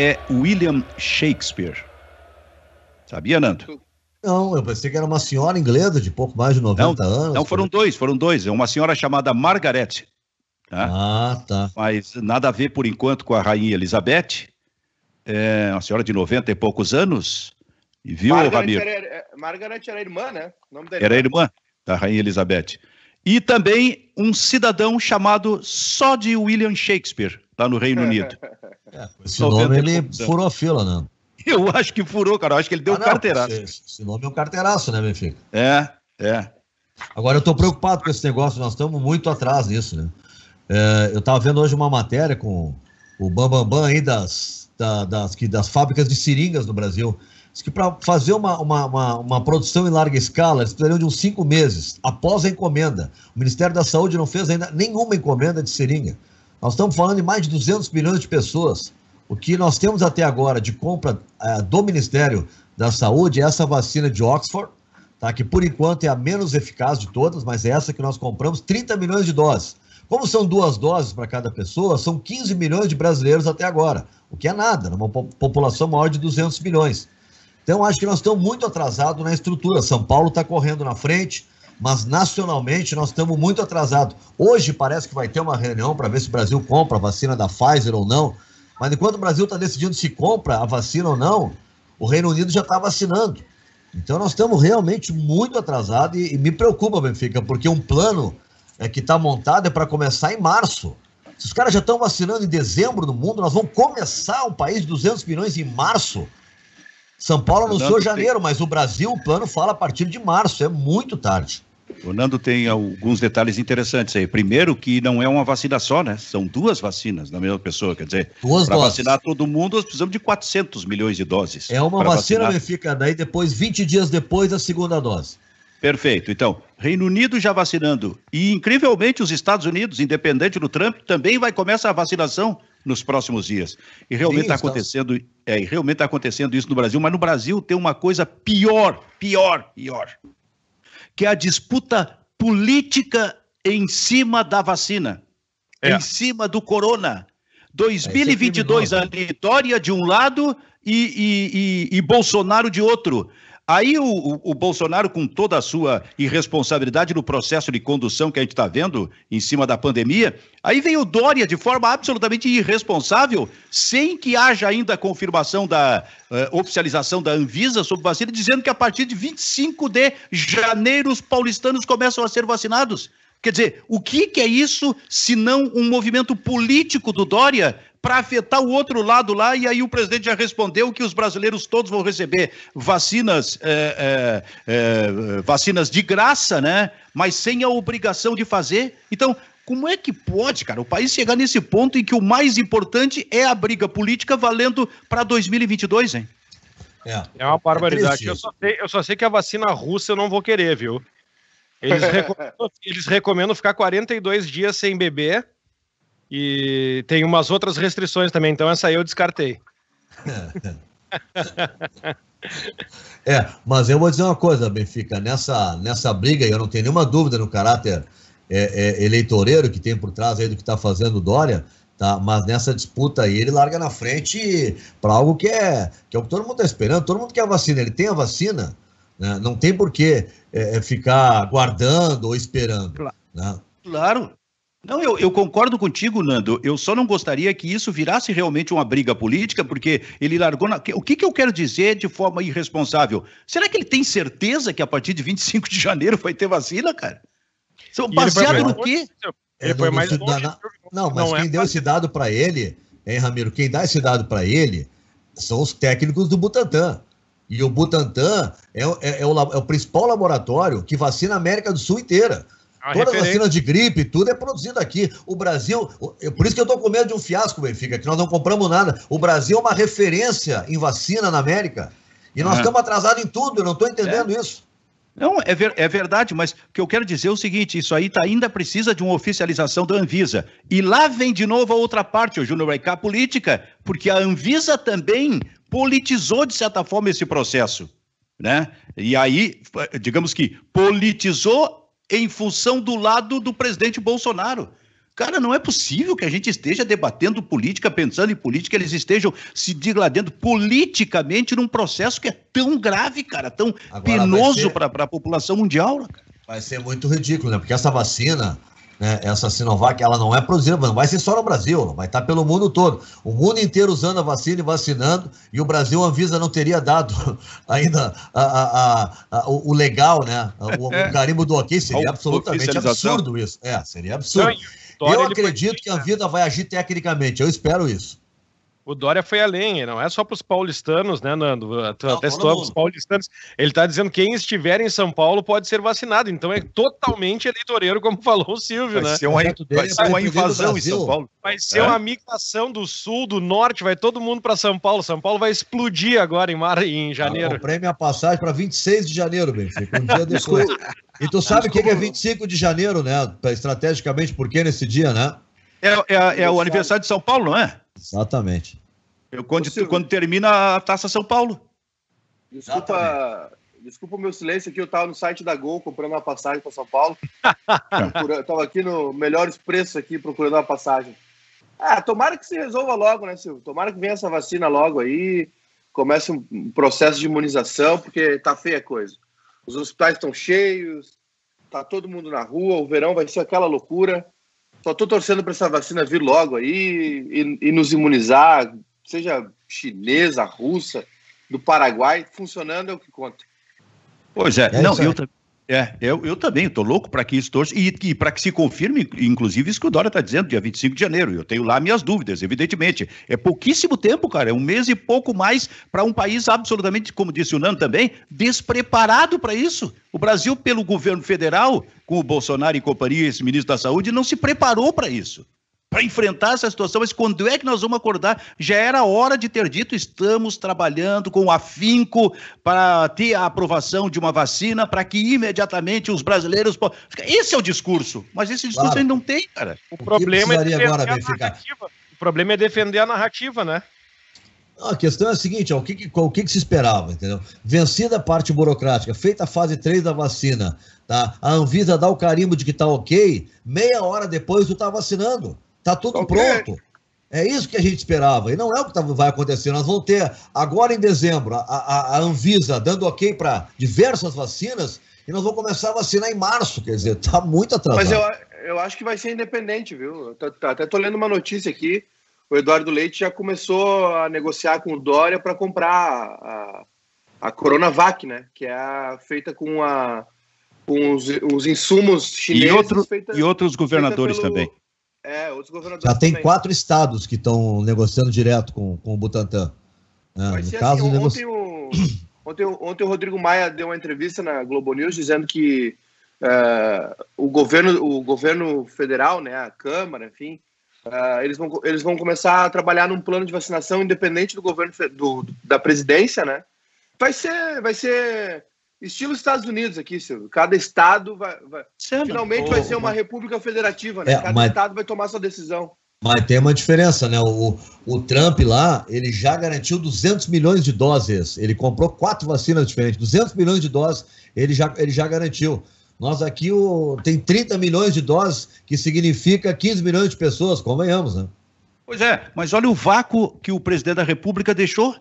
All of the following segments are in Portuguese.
É William Shakespeare. Sabia, Nando? Não, eu pensei que era uma senhora inglesa de pouco mais de 90 não, anos. Não, foram dois, foram dois. É uma senhora chamada Margaret. Tá? Ah, tá. Mas nada a ver, por enquanto, com a rainha Elizabeth. É uma senhora de 90 e poucos anos. E viu, Margaret Ramiro? Era, Margaret era irmã, né? era irmã da rainha Elizabeth. E também um cidadão chamado só de William Shakespeare, lá no Reino Unido. É, esse nome ele furou a fila, né? Eu acho que furou, cara. Eu acho que ele deu ah, não, carteiraço. Esse, esse, nome é um carteiraço, né, Benfica? É, é. Agora eu tô preocupado com esse negócio, nós estamos muito atrás nisso, né? É, eu tava vendo hoje uma matéria com o Bambambam Bam, Bam aí das, da, das, que, das fábricas de seringas no Brasil. Diz que para fazer uma, uma, uma, uma, produção em larga escala, eles precisariam de uns cinco meses após a encomenda. O Ministério da Saúde não fez ainda nenhuma encomenda de seringa. Nós estamos falando de mais de 200 milhões de pessoas. O que nós temos até agora de compra uh, do Ministério da Saúde é essa vacina de Oxford, tá? que por enquanto é a menos eficaz de todas, mas é essa que nós compramos, 30 milhões de doses. Como são duas doses para cada pessoa, são 15 milhões de brasileiros até agora, o que é nada, numa população maior de 200 milhões. Então, acho que nós estamos muito atrasados na estrutura. São Paulo está correndo na frente, mas nacionalmente nós estamos muito atrasados. Hoje parece que vai ter uma reunião para ver se o Brasil compra a vacina da Pfizer ou não. Mas enquanto o Brasil está decidindo se compra a vacina ou não, o Reino Unido já está vacinando. Então nós estamos realmente muito atrasados e, e, me preocupa, Benfica, porque um plano é, que está montado é para começar em março. Se os caras já estão vacinando em dezembro no mundo, nós vamos começar um país de 200 milhões em março. São Paulo anunciou janeiro, mas o Brasil, o plano fala a partir de março, é muito tarde. O Nando tem alguns detalhes interessantes aí. Primeiro, que não é uma vacina só, né? São duas vacinas na mesma pessoa. Quer dizer, para vacinar todo mundo, nós precisamos de 400 milhões de doses. É uma vacina, vacinar. fica daí depois, 20 dias depois da segunda dose. Perfeito. Então, Reino Unido já vacinando. E, incrivelmente, os Estados Unidos, independente do Trump, também vai começar a vacinação nos próximos dias. E realmente está acontecendo, é, realmente está acontecendo isso no Brasil, mas no Brasil tem uma coisa pior, pior, pior, que é a disputa política em cima da vacina, é. em cima do corona. 2022, é, é a vitória de um lado e, e, e, e Bolsonaro de outro. Aí o, o, o, Bolsonaro, com toda a sua irresponsabilidade no processo de condução que a gente está vendo em cima da pandemia, aí vem o Dória de forma absolutamente irresponsável, sem que haja ainda a confirmação da uh, oficialização da Anvisa sobre vacina, dizendo que a partir de 25 de janeiro os paulistanos começam a ser vacinados. Quer dizer, o que, que é isso se não um movimento político do Dória para afetar o outro lado lá, e aí o presidente já respondeu que os brasileiros todos vão receber vacinas, é, é, é, vacinas de graça, né? Mas sem a obrigação de fazer. Então, como é que pode, cara, o país chegar nesse ponto em que o mais importante é a briga política valendo para 2022, hein? É, é uma barbaridade. É eu, só sei, eu só sei que a vacina russa eu não vou querer, viu? Eles recomendam, eles recomendam ficar 42 dias sem beber e tem umas outras restrições também, então essa aí eu descartei. é, mas eu vou dizer uma coisa, Benfica, nessa, nessa briga, eu não tenho nenhuma dúvida no caráter é, é, eleitoreiro que tem por trás aí do que está fazendo o Dória, tá? mas nessa disputa aí ele larga na frente para algo que é, que é o que todo mundo está esperando, todo mundo quer a vacina, ele tem a vacina, né? não tem por que é, é ficar guardando ou esperando. Claro. Né? claro. Não, eu, eu, concordo contigo, Nando. Eu só não gostaria que isso virasse realmente uma briga política, porque ele largou. Na... O que, que eu quero dizer de forma irresponsável? Será que ele tem certeza que a partir de 25 de janeiro vai ter vacina, cara? São baseado no quê? Ele foi mais longe. Na... Não, mas não quem é deu esse dado para ele, hein, Ramiro? Quem dá esse dado para ele são os técnicos do Butantan. E o Butantan é, é, é, o, é o principal laboratório que vacina a América do Sul inteira. A Toda referência... vacina de gripe, tudo é produzido aqui. O Brasil, por isso que eu tô com medo de um fiasco, Benfica, que nós não compramos nada. O Brasil é uma referência em vacina na América. E nós é. estamos atrasados em tudo, eu não estou entendendo é. isso. Não, é, ver, é, verdade, mas o que eu quero dizer é o seguinte: isso aí tá, ainda precisa de uma oficialização da Anvisa. E lá vem de novo a outra parte, o Júnior vai cá, política, porque a Anvisa também politizou, de certa forma, esse processo. Né? E aí, digamos que politizou em função do lado do presidente Bolsonaro. Cara, não é possível que a gente esteja debatendo política, pensando em política, eles estejam se digladando politicamente num processo que é tão grave, cara, tão Agora penoso para a população mundial. Cara. Vai ser muito ridículo, né? Porque essa vacina, né, essa Sinovac, ela não é produzida, não vai ser só no Brasil, vai estar pelo mundo todo. O mundo inteiro usando a vacina e vacinando, e o Brasil, a Anvisa não teria dado ainda a, a, a, o, legal, né? O, o é. carimbo do ok, seria absolutamente absurdo isso. É, seria absurdo. Eu acredito que a Anvisa vai agir tecnicamente, eu espero isso. O Dória foi além, não é só para os paulistanos, né, Nando? Tu não, até citou os paulistanos. Ele está dizendo que quem estiver em São Paulo pode ser vacinado. Então é totalmente eleitoreiro, como falou o Silvio, vai né? Ser uma, vai ser uma invasão em São Paulo. Vai ser é? uma migração do sul, do norte, vai todo mundo para São Paulo. São Paulo vai explodir agora em, mar, em janeiro. Eu comprei minha passagem para 26 de janeiro, Benfica, um dia depois. e tu sabe o que, que é 25 de janeiro, né? Estrategicamente, por que nesse dia, né? É, é, é o aniversário de São Paulo, não é? Exatamente. Eu, quando, quando termina a Taça São Paulo. Desculpa, desculpa o meu silêncio aqui, eu estava no site da Gol comprando uma passagem para São Paulo. Estava aqui no melhores preços aqui procurando uma passagem. Ah, tomara que se resolva logo, né, Silvio? Tomara que venha essa vacina logo aí, comece um processo de imunização, porque tá feia a coisa. Os hospitais estão cheios, tá todo mundo na rua, o verão vai ser aquela loucura. Só tô torcendo para essa vacina vir logo aí e, e nos imunizar, seja chinesa, russa, do Paraguai, funcionando é o que conta. Pois é, é não, eu, é, eu, eu também estou louco para que isso torce e, e para que se confirme, inclusive, isso que o Dória está dizendo, dia 25 de janeiro. Eu tenho lá minhas dúvidas, evidentemente. É pouquíssimo tempo, cara, é um mês e pouco mais para um país absolutamente, como disse o Nando também, despreparado para isso. O Brasil, pelo governo federal, com o Bolsonaro e companhia, esse ministro da Saúde, não se preparou para isso para enfrentar essa situação, mas quando é que nós vamos acordar? Já era hora de ter dito, estamos trabalhando com afinco para ter a aprovação de uma vacina para que imediatamente os brasileiros Esse é o discurso, mas esse discurso claro. ainda não tem, cara. O, o problema é defender agora, a narrativa. O problema é defender a narrativa, né? A questão é a seguinte, ó, o, que, o que, que, se esperava, entendeu? Vencida a parte burocrática, feita a fase 3 da vacina, tá? A Anvisa dá o carimbo de que tá ok, meia hora depois tu tá vacinando. Tá tudo okay. pronto. É isso que a gente esperava. E não é o que tá, vai acontecer. Nós vamos ter, agora em dezembro, a, a, a Anvisa dando ok para diversas vacinas e nós vamos começar a vacinar em março. Quer dizer, tá muito atrasado. Mas eu, eu acho que vai ser independente, viu? Até tô lendo uma notícia aqui. O Eduardo Leite já começou a negociar com o Dória para comprar a, a Coronavac, né? Que é a, feita com, a, com os, os insumos chineses. E, outro, feita, e outros governadores pelo, também. É, outros governadores. Já tem também. quatro estados que estão negociando direto com, com o Butantan. É, no assim, caso, ontem, negoci... o, ontem, ontem o Rodrigo Maia deu uma entrevista na Globo News dizendo que uh, o, governo, o governo federal, né, a Câmara, enfim, uh, eles, vão, eles vão começar a trabalhar num plano de vacinação independente do governo do, da presidência, né? Vai ser, vai ser Estilo Estados Unidos aqui, Silvio. Cada estado vai. vai... Finalmente vai ser uma república federativa, né? É, Cada mas... estado vai tomar sua decisão. Mas tem uma diferença, né? O, o Trump lá, ele já garantiu 200 milhões de doses. Ele comprou quatro vacinas diferentes. 200 milhões de doses ele já, ele já garantiu. Nós aqui o, tem 30 milhões de doses, que significa 15 milhões de pessoas, convenhamos, né? Pois é, mas olha o vácuo que o presidente da República deixou.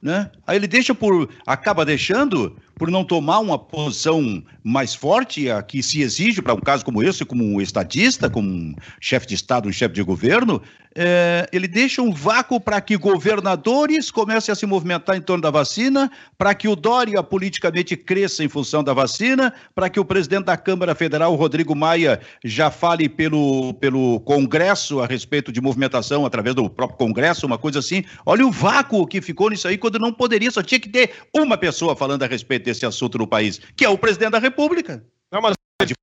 Né? Aí ele deixa por. acaba deixando por não tomar uma posição mais forte, a que se exige para um caso como esse, como um estadista, como um chefe de Estado, um chefe de governo, é, ele deixa um vácuo para que governadores comecem a se movimentar em torno da vacina, para que o Dória politicamente cresça em função da vacina, para que o presidente da Câmara Federal, Rodrigo Maia, já fale pelo, pelo Congresso a respeito de movimentação através do próprio Congresso, uma coisa assim. Olha o vácuo que ficou nisso aí, quando não poderia, só tinha que ter uma pessoa falando a respeito desse assunto no país, que é o presidente da República. Não, mas de,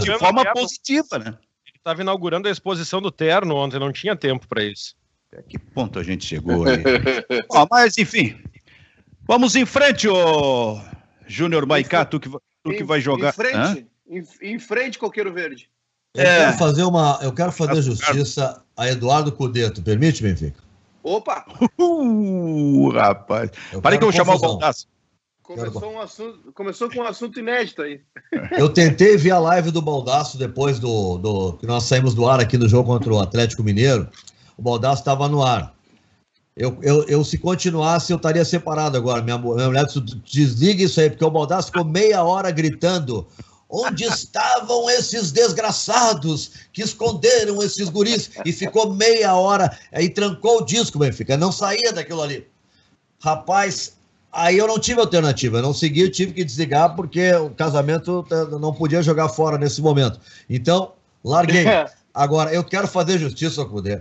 de forma positiva, né? estava inaugurando a exposição do Terno ontem, não tinha tempo para isso. Até que ponto a gente chegou aí? Ó, mas, enfim, vamos em frente, ô Júnior Maicá, tu que, tu que vai jogar. Em frente, em, em, frente, Coqueiro Verde. Eu é. quero fazer uma. Eu quero fazer justiça a Eduardo Cudeto. Permite, Benfica? Opa! Uh, rapaz. Parei que eu vou chamar o Baldaço. Começou, um assunto, começou com um assunto inédito aí. Eu tentei ver a live do Baldaço depois do, do que nós saímos do ar aqui no jogo contra o Atlético Mineiro. O Baldaço estava no ar. Eu, eu, eu, se continuasse, eu estaria separado agora. Minha, minha mulher desliga isso aí, porque o Baldaço ficou meia hora gritando. Onde estavam esses desgraçados que esconderam esses guris? E ficou meia hora, aí trancou o disco, Benfica. Não saía daquilo ali. Rapaz, aí eu não tive alternativa. Eu não segui, eu tive que desligar, porque o casamento não podia jogar fora nesse momento. Então, larguei. Agora, eu quero fazer justiça ao Cudê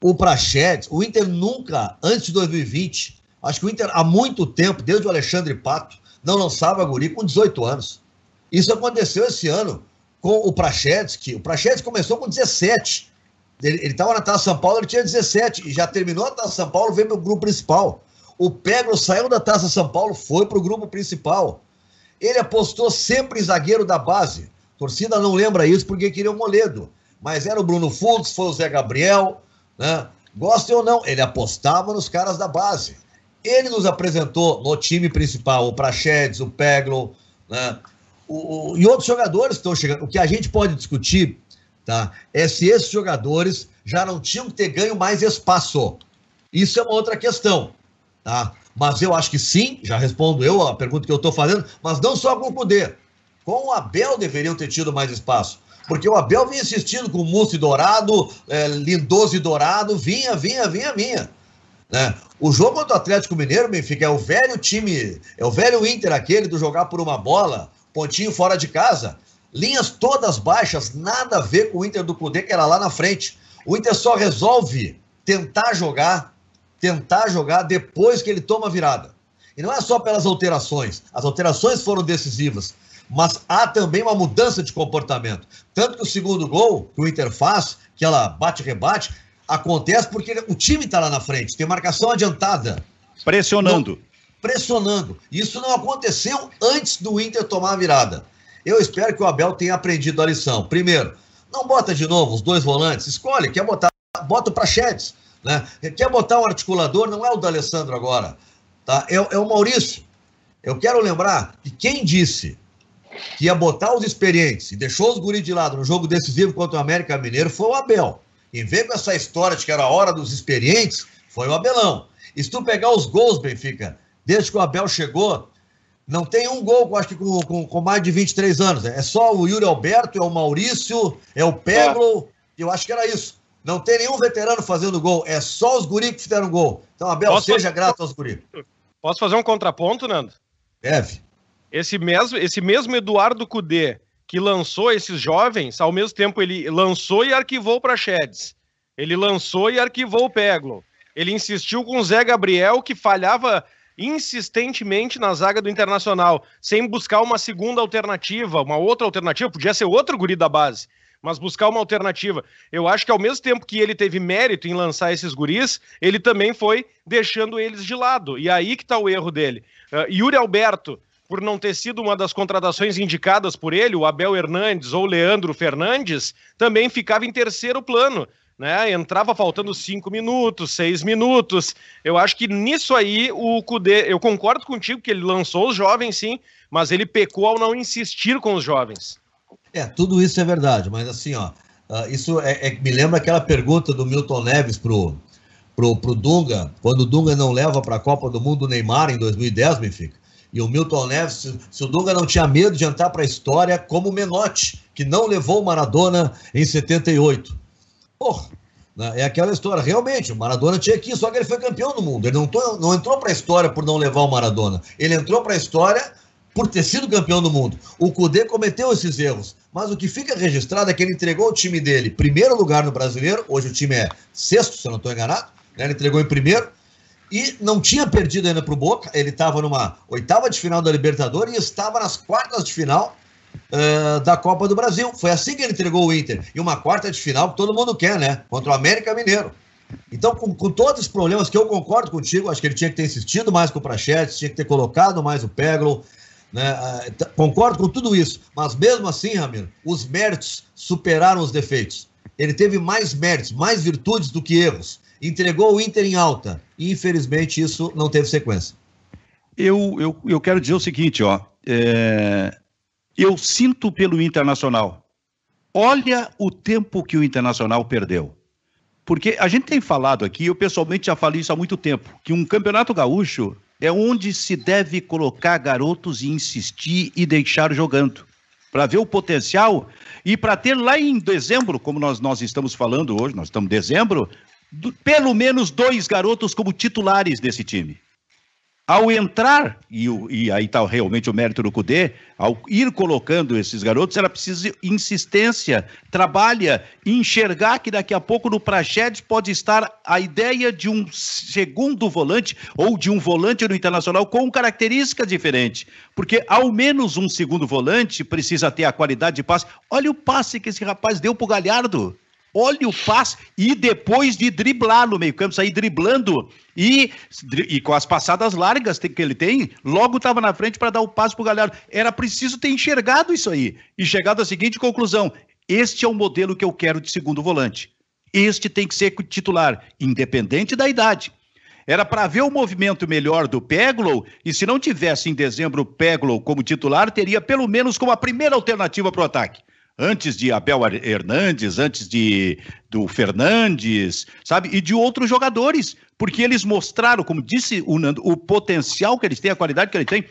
o Prachedes, o Inter nunca, antes de 2020, acho que o Inter há muito tempo, desde o Alexandre Pato, não lançava guri com 18 anos. Isso aconteceu esse ano com o Prachedes, que o Prachedes começou com 17. Ele estava na Taça São Paulo, ele tinha 17 e já terminou a Taça São Paulo, veio para o grupo principal. O Peglo saiu da Taça São Paulo, foi para o grupo principal. Ele apostou sempre em zagueiro da base. A torcida não lembra isso porque queria o Moledo. Mas era o Bruno Fux, foi o Zé Gabriel, né? Gostem ou não, ele apostava nos caras da base. Ele nos apresentou no time principal o Prachedes, o Peglo, né? O, o, e outros jogadores que estão chegando. O que a gente pode discutir tá, é se esses jogadores já não tinham que ter ganho mais espaço. Isso é uma outra questão. Tá? Mas eu acho que sim, já respondo eu a pergunta que eu estou fazendo, mas não só com o Cudê. Com o Abel deveriam ter tido mais espaço. Porque o Abel vinha insistindo com o Mussi Dourado, é, Lindoso e Dourado, vinha, vinha, vinha, vinha. Né? O jogo contra o Atlético Mineiro, Benfica, é o velho time, é o velho Inter aquele do jogar por uma bola, pontinho fora de casa. Linhas todas baixas, nada a ver com o Inter do Cudê, que era lá na frente. O Inter só resolve tentar jogar, tentar jogar depois que ele toma a virada. E não é só pelas alterações. As alterações foram decisivas mas há também uma mudança de comportamento. Tanto que o segundo gol que o Inter faz, que ela bate-rebate, acontece porque o time está lá na frente, tem marcação adiantada. Pressionando. Não, pressionando. Isso não aconteceu antes do Inter tomar a virada. Eu espero que o Abel tenha aprendido a lição. Primeiro, não bota de novo os dois volantes, escolhe, quer botar, bota para Prachedes. Né? Quer botar um articulador, não é o do Alessandro agora, tá? é, é o Maurício. Eu quero lembrar que quem disse que ia botar os experientes e deixou os guris de lado no jogo decisivo contra o América Mineiro foi o Abel. E veio com essa história de que era a hora dos experientes, foi o Abelão. E se tu pegar os gols, Benfica, desde que o Abel chegou, não tem um gol, acho que com, com, com, mais de 23 anos. É só o Yuri Alberto, é o Maurício, é o Peglo, é. eu acho que era isso. Não tem nenhum veterano fazendo gol, é só os guris que fizeram gol. Então, Abel, Posso seja fazer... grato aos guris. Posso fazer um contraponto, Nando? Deve. Esse mesmo, esse mesmo Eduardo Cudê que lançou esses jovens, ao mesmo tempo ele lançou e arquivou para Sheds. Ele lançou e arquivou o Peglo. Ele insistiu com o Zé Gabriel, que falhava insistentemente na zaga do Internacional, sem buscar uma segunda alternativa, uma outra alternativa, podia ser outro guri da base, mas buscar uma alternativa. Eu acho que ao mesmo tempo que ele teve mérito em lançar esses guris, ele também foi deixando eles de lado. E aí que está o erro dele. Uh, Yuri Alberto, por não ter sido uma das contratações indicadas por ele, o Abel Hernandes ou Leandro Fernandes, também ficava em terceiro plano. Né? Entrava faltando cinco minutos, seis minutos. Eu acho que nisso aí o Cudê, eu concordo contigo que ele lançou os jovens, sim, mas ele pecou ao não insistir com os jovens. É, tudo isso é verdade, mas assim, ó, uh, isso é, é, me lembra aquela pergunta do Milton Neves pro, pro, pro Dunga, quando o Dunga não leva para a Copa do Mundo o Neymar em 2010, Benfica. E o Milton Neves, se, se o Dunga não tinha medo de entrar para a história como Menotti, que não levou o Maradona em 78. Porra, né? é aquela história. Realmente, o Maradona tinha aqui, só que ele foi campeão do mundo. Ele não, não entrou para a história por não levar o Maradona. Ele entrou para a história por ter sido campeão do mundo. O Cudê cometeu esses erros. Mas o que fica registrado é que ele entregou o time dele primeiro lugar no brasileiro. Hoje o time é sexto, se eu não estou enganado. Né? Ele entregou em primeiro e não tinha perdido ainda para o Boca. Ele estava numa oitava de final da Libertadores e estava nas quartas de final uh, da Copa do Brasil. Foi assim que ele entregou o Inter. E uma quarta de final que todo mundo quer, né? Contra o América Mineiro. Então, com, com todos os problemas que eu concordo contigo, acho que ele tinha que ter insistido mais com o Prachetes, tinha que ter colocado mais o Peglo. Né? Uh, concordo com tudo isso. Mas mesmo assim, Ramiro, os méritos superaram os defeitos. Ele teve mais méritos, mais virtudes do que erros entregou o Inter em alta. E infelizmente isso não teve sequência. Eu, eu, eu quero dizer o seguinte, ó. É, eu sinto pelo Internacional. Olha o tempo que o Internacional perdeu. Porque a gente tem falado aqui, eu pessoalmente já falei isso há muito tempo, que um campeonato gaúcho é onde se deve colocar garotos e insistir e deixar jogando. Para ver o potencial e para ter lá em dezembro, como nós, nós estamos falando hoje, nós estamos em dezembro, do, pelo menos dois garotos como titulares desse time. Ao entrar, e, e aí está realmente o mérito do Cudê, ao ir colocando esses garotos, ela precisa de insistência, trabalha, enxergar que daqui a pouco no Praxedes pode estar a ideia de um segundo volante ou de um volante no Internacional com características diferentes. Porque ao menos um segundo volante precisa ter a qualidade de passe. Olha o passe que esse rapaz deu pro Galhardo. Olha o passe e depois de driblar no meio-campo, sair driblando e, e com as passadas largas que ele tem, logo estava na frente para dar o passe para o Galhardo. Era preciso ter enxergado isso aí e chegado à seguinte conclusão: este é o modelo que eu quero de segundo volante. Este tem que ser titular, independente da idade. Era para ver o movimento melhor do Peglow, e se não tivesse em dezembro o Peglow como titular, teria pelo menos como a primeira alternativa para o ataque antes de Abel Hernandes, antes de do Fernandes, sabe? E de outros jogadores, porque eles mostraram, como disse o Nando, o potencial que eles têm, a qualidade que eles têm,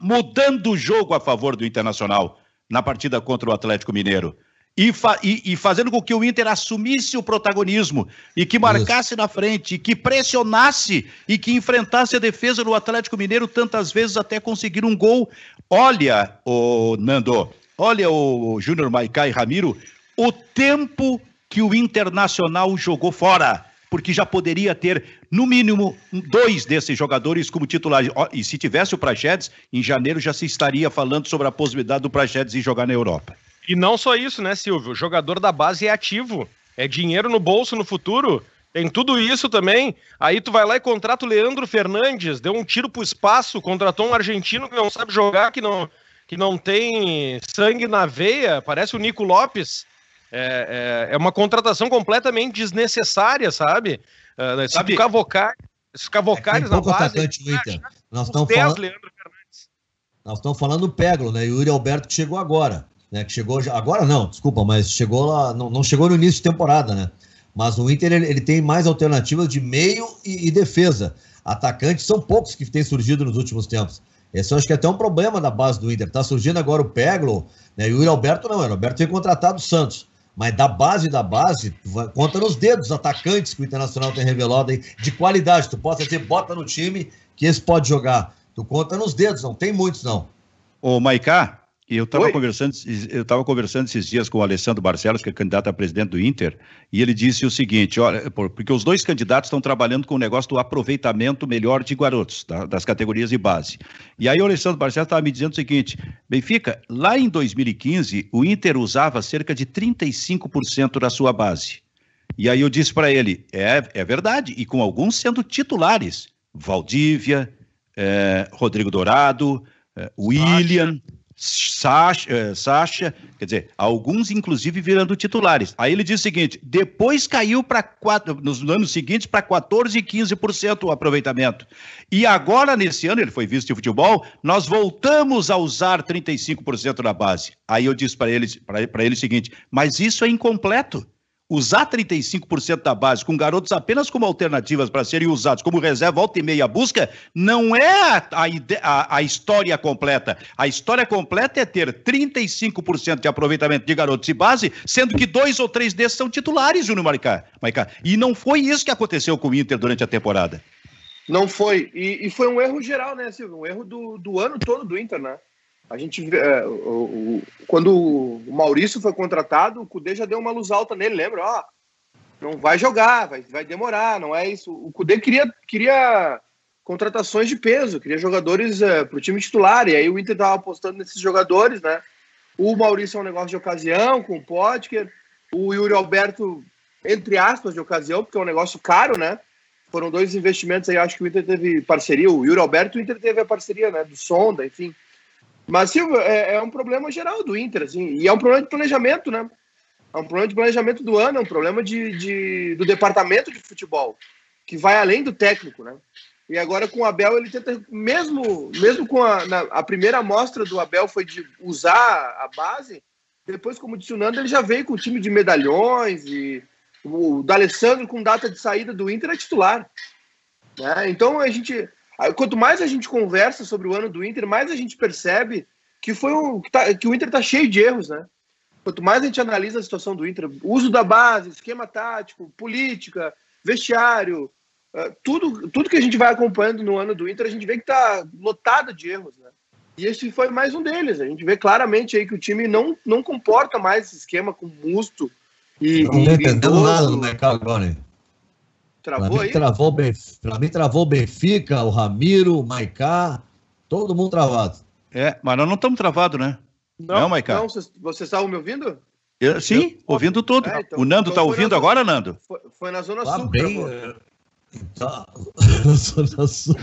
mudando o jogo a favor do Internacional na partida contra o Atlético Mineiro. E, fa e, e, fazendo com que o Inter assumisse o protagonismo e que marcasse Isso. na frente, e que pressionasse e que enfrentasse a defesa do Atlético Mineiro tantas vezes até conseguir um gol. Olha, o Nando, Olha o Júnior Maicá e Ramiro, o tempo que o Internacional jogou fora, porque já poderia ter, no mínimo, dois desses jogadores como titulares. E se tivesse o Prachedes, em janeiro já se estaria falando sobre a possibilidade do Prachedes ir jogar na Europa. E não só isso, né, Silvio? O jogador da base é ativo, é dinheiro no bolso no futuro. Tem tudo isso também. Aí tu vai lá e contrata o Leandro Fernandes, deu um tiro pro espaço, contratou um argentino que não sabe jogar, que não, que não tem sangue na veia, parece o Nico Lopes. É, é, é uma contratação completamente desnecessária, sabe? Uh, sabe? Cavocar, esses cavocares é, na base... Atacante, Inter. Nós estamos falando... Nós estamos falando do Peglo, né? E o Yuri Alberto que chegou agora, né? Que chegou agora não, desculpa, mas chegou lá, não, não chegou no início de temporada, né? Mas o Inter ele, ele tem mais alternativas de meio e, e defesa. Atacantes são poucos que têm surgido nos últimos tempos. Esse eu acho que é até um problema da base do Inter. Tá surgindo agora o Peglo, né? E o Yuri Alberto não, o Alberto foi contratado do Santos. Mas da base da base, conta nos dedos os atacantes que o Internacional tem revelado aí, de qualidade. Tu possa dizer, bota no time que esse pode jogar. Tu conta nos dedos, não tem muitos, não. Ô, Maicá, eu estava conversando, eu estava conversando esses dias com o Alessandro Barcelos, que é candidato a presidente do Inter, e ele disse o seguinte: olha, porque os dois candidatos estão trabalhando com o negócio do aproveitamento melhor de garotos, tá, das categorias de base. E aí o Alessandro Barcelos estava me dizendo o seguinte: Benfica, lá em 2015, o Inter usava cerca de 35% da sua base. E aí eu disse para ele: é, é verdade, e com alguns sendo titulares. Valdívia, é, Rodrigo Dourado, é, William. Sacha, eh, quer dizer, alguns inclusive virando titulares. Aí ele diz o seguinte: depois caiu para nos anos seguintes para 14 e 15% o aproveitamento. E agora, nesse ano, ele foi visto de futebol, nós voltamos a usar 35% na base. Aí eu disse para ele, ele o seguinte: mas isso é incompleto usar 35% da base com garotos apenas como alternativas para serem usados como reserva, volta e meia busca, não é a, a, a, história completa. A história completa é ter 35% de aproveitamento de garotos de base, sendo que dois ou três desses são titulares, Júnior Maricá. Maricá. E não foi isso que aconteceu com o Inter durante a temporada. Não foi. E, e foi um erro geral, né, Silvio? Um erro do, do ano todo do Inter, né? A gente é, o, o, quando o Maurício foi contratado, o Cudê já deu uma luz alta nele, lembra? Ó, não vai jogar, vai, vai demorar, não é isso. O Cudê queria, queria contratações de peso, queria jogadores é, para o time titular, e aí o Inter estava apostando nesses jogadores, né? O Maurício é um negócio de ocasião, com o Potker, o Yuri Alberto, entre aspas, de ocasião, porque é um negócio caro, né? Foram dois investimentos aí, acho que o Inter teve parceria, o Yuri Alberto, o Inter teve a parceria, né? Do Sonda, enfim. Mas, Silvio, é, é, um problema geral do Inter, assim, e é um problema de planejamento, né? É um problema de planejamento do ano, é um problema de, de, do departamento de futebol, que vai além do técnico, né? E agora com o Abel ele tenta, mesmo, mesmo com a, na, a primeira amostra do Abel foi de usar a base, depois, como disse o Nando, ele já veio com o time de medalhões e o D'Alessandro com data de saída do Inter é titular. Né? Então a gente, quanto mais a gente conversa sobre o ano do Inter, mais a gente percebe que foi um, que, tá, que o Inter está cheio de erros, né? Quanto mais a gente analisa a situação do Inter, uso da base, esquema tático, política, vestiário, uh, tudo, tudo que a gente vai acompanhando no ano do Inter, a gente vê que está lotado de erros, né? E esse foi mais um deles. A gente vê claramente aí que o time não, não comporta mais esse esquema com Musto e. Não estou entendendo nada do mercado agora, hein? Travou pra mim, aí? Travou, pra mim travou o Benfica, o Ramiro, o Maicá, todo mundo travado. É, mas nós não estamos travados, né? Não, não Maicá. Não, vocês, estavam me ouvindo? Eu, sim, eu, ouvindo tudo. É, então, o Nando está então ouvindo agora, Nando? Foi, foi, na Zona tá Sul. Bem, Tá, Zona Sul.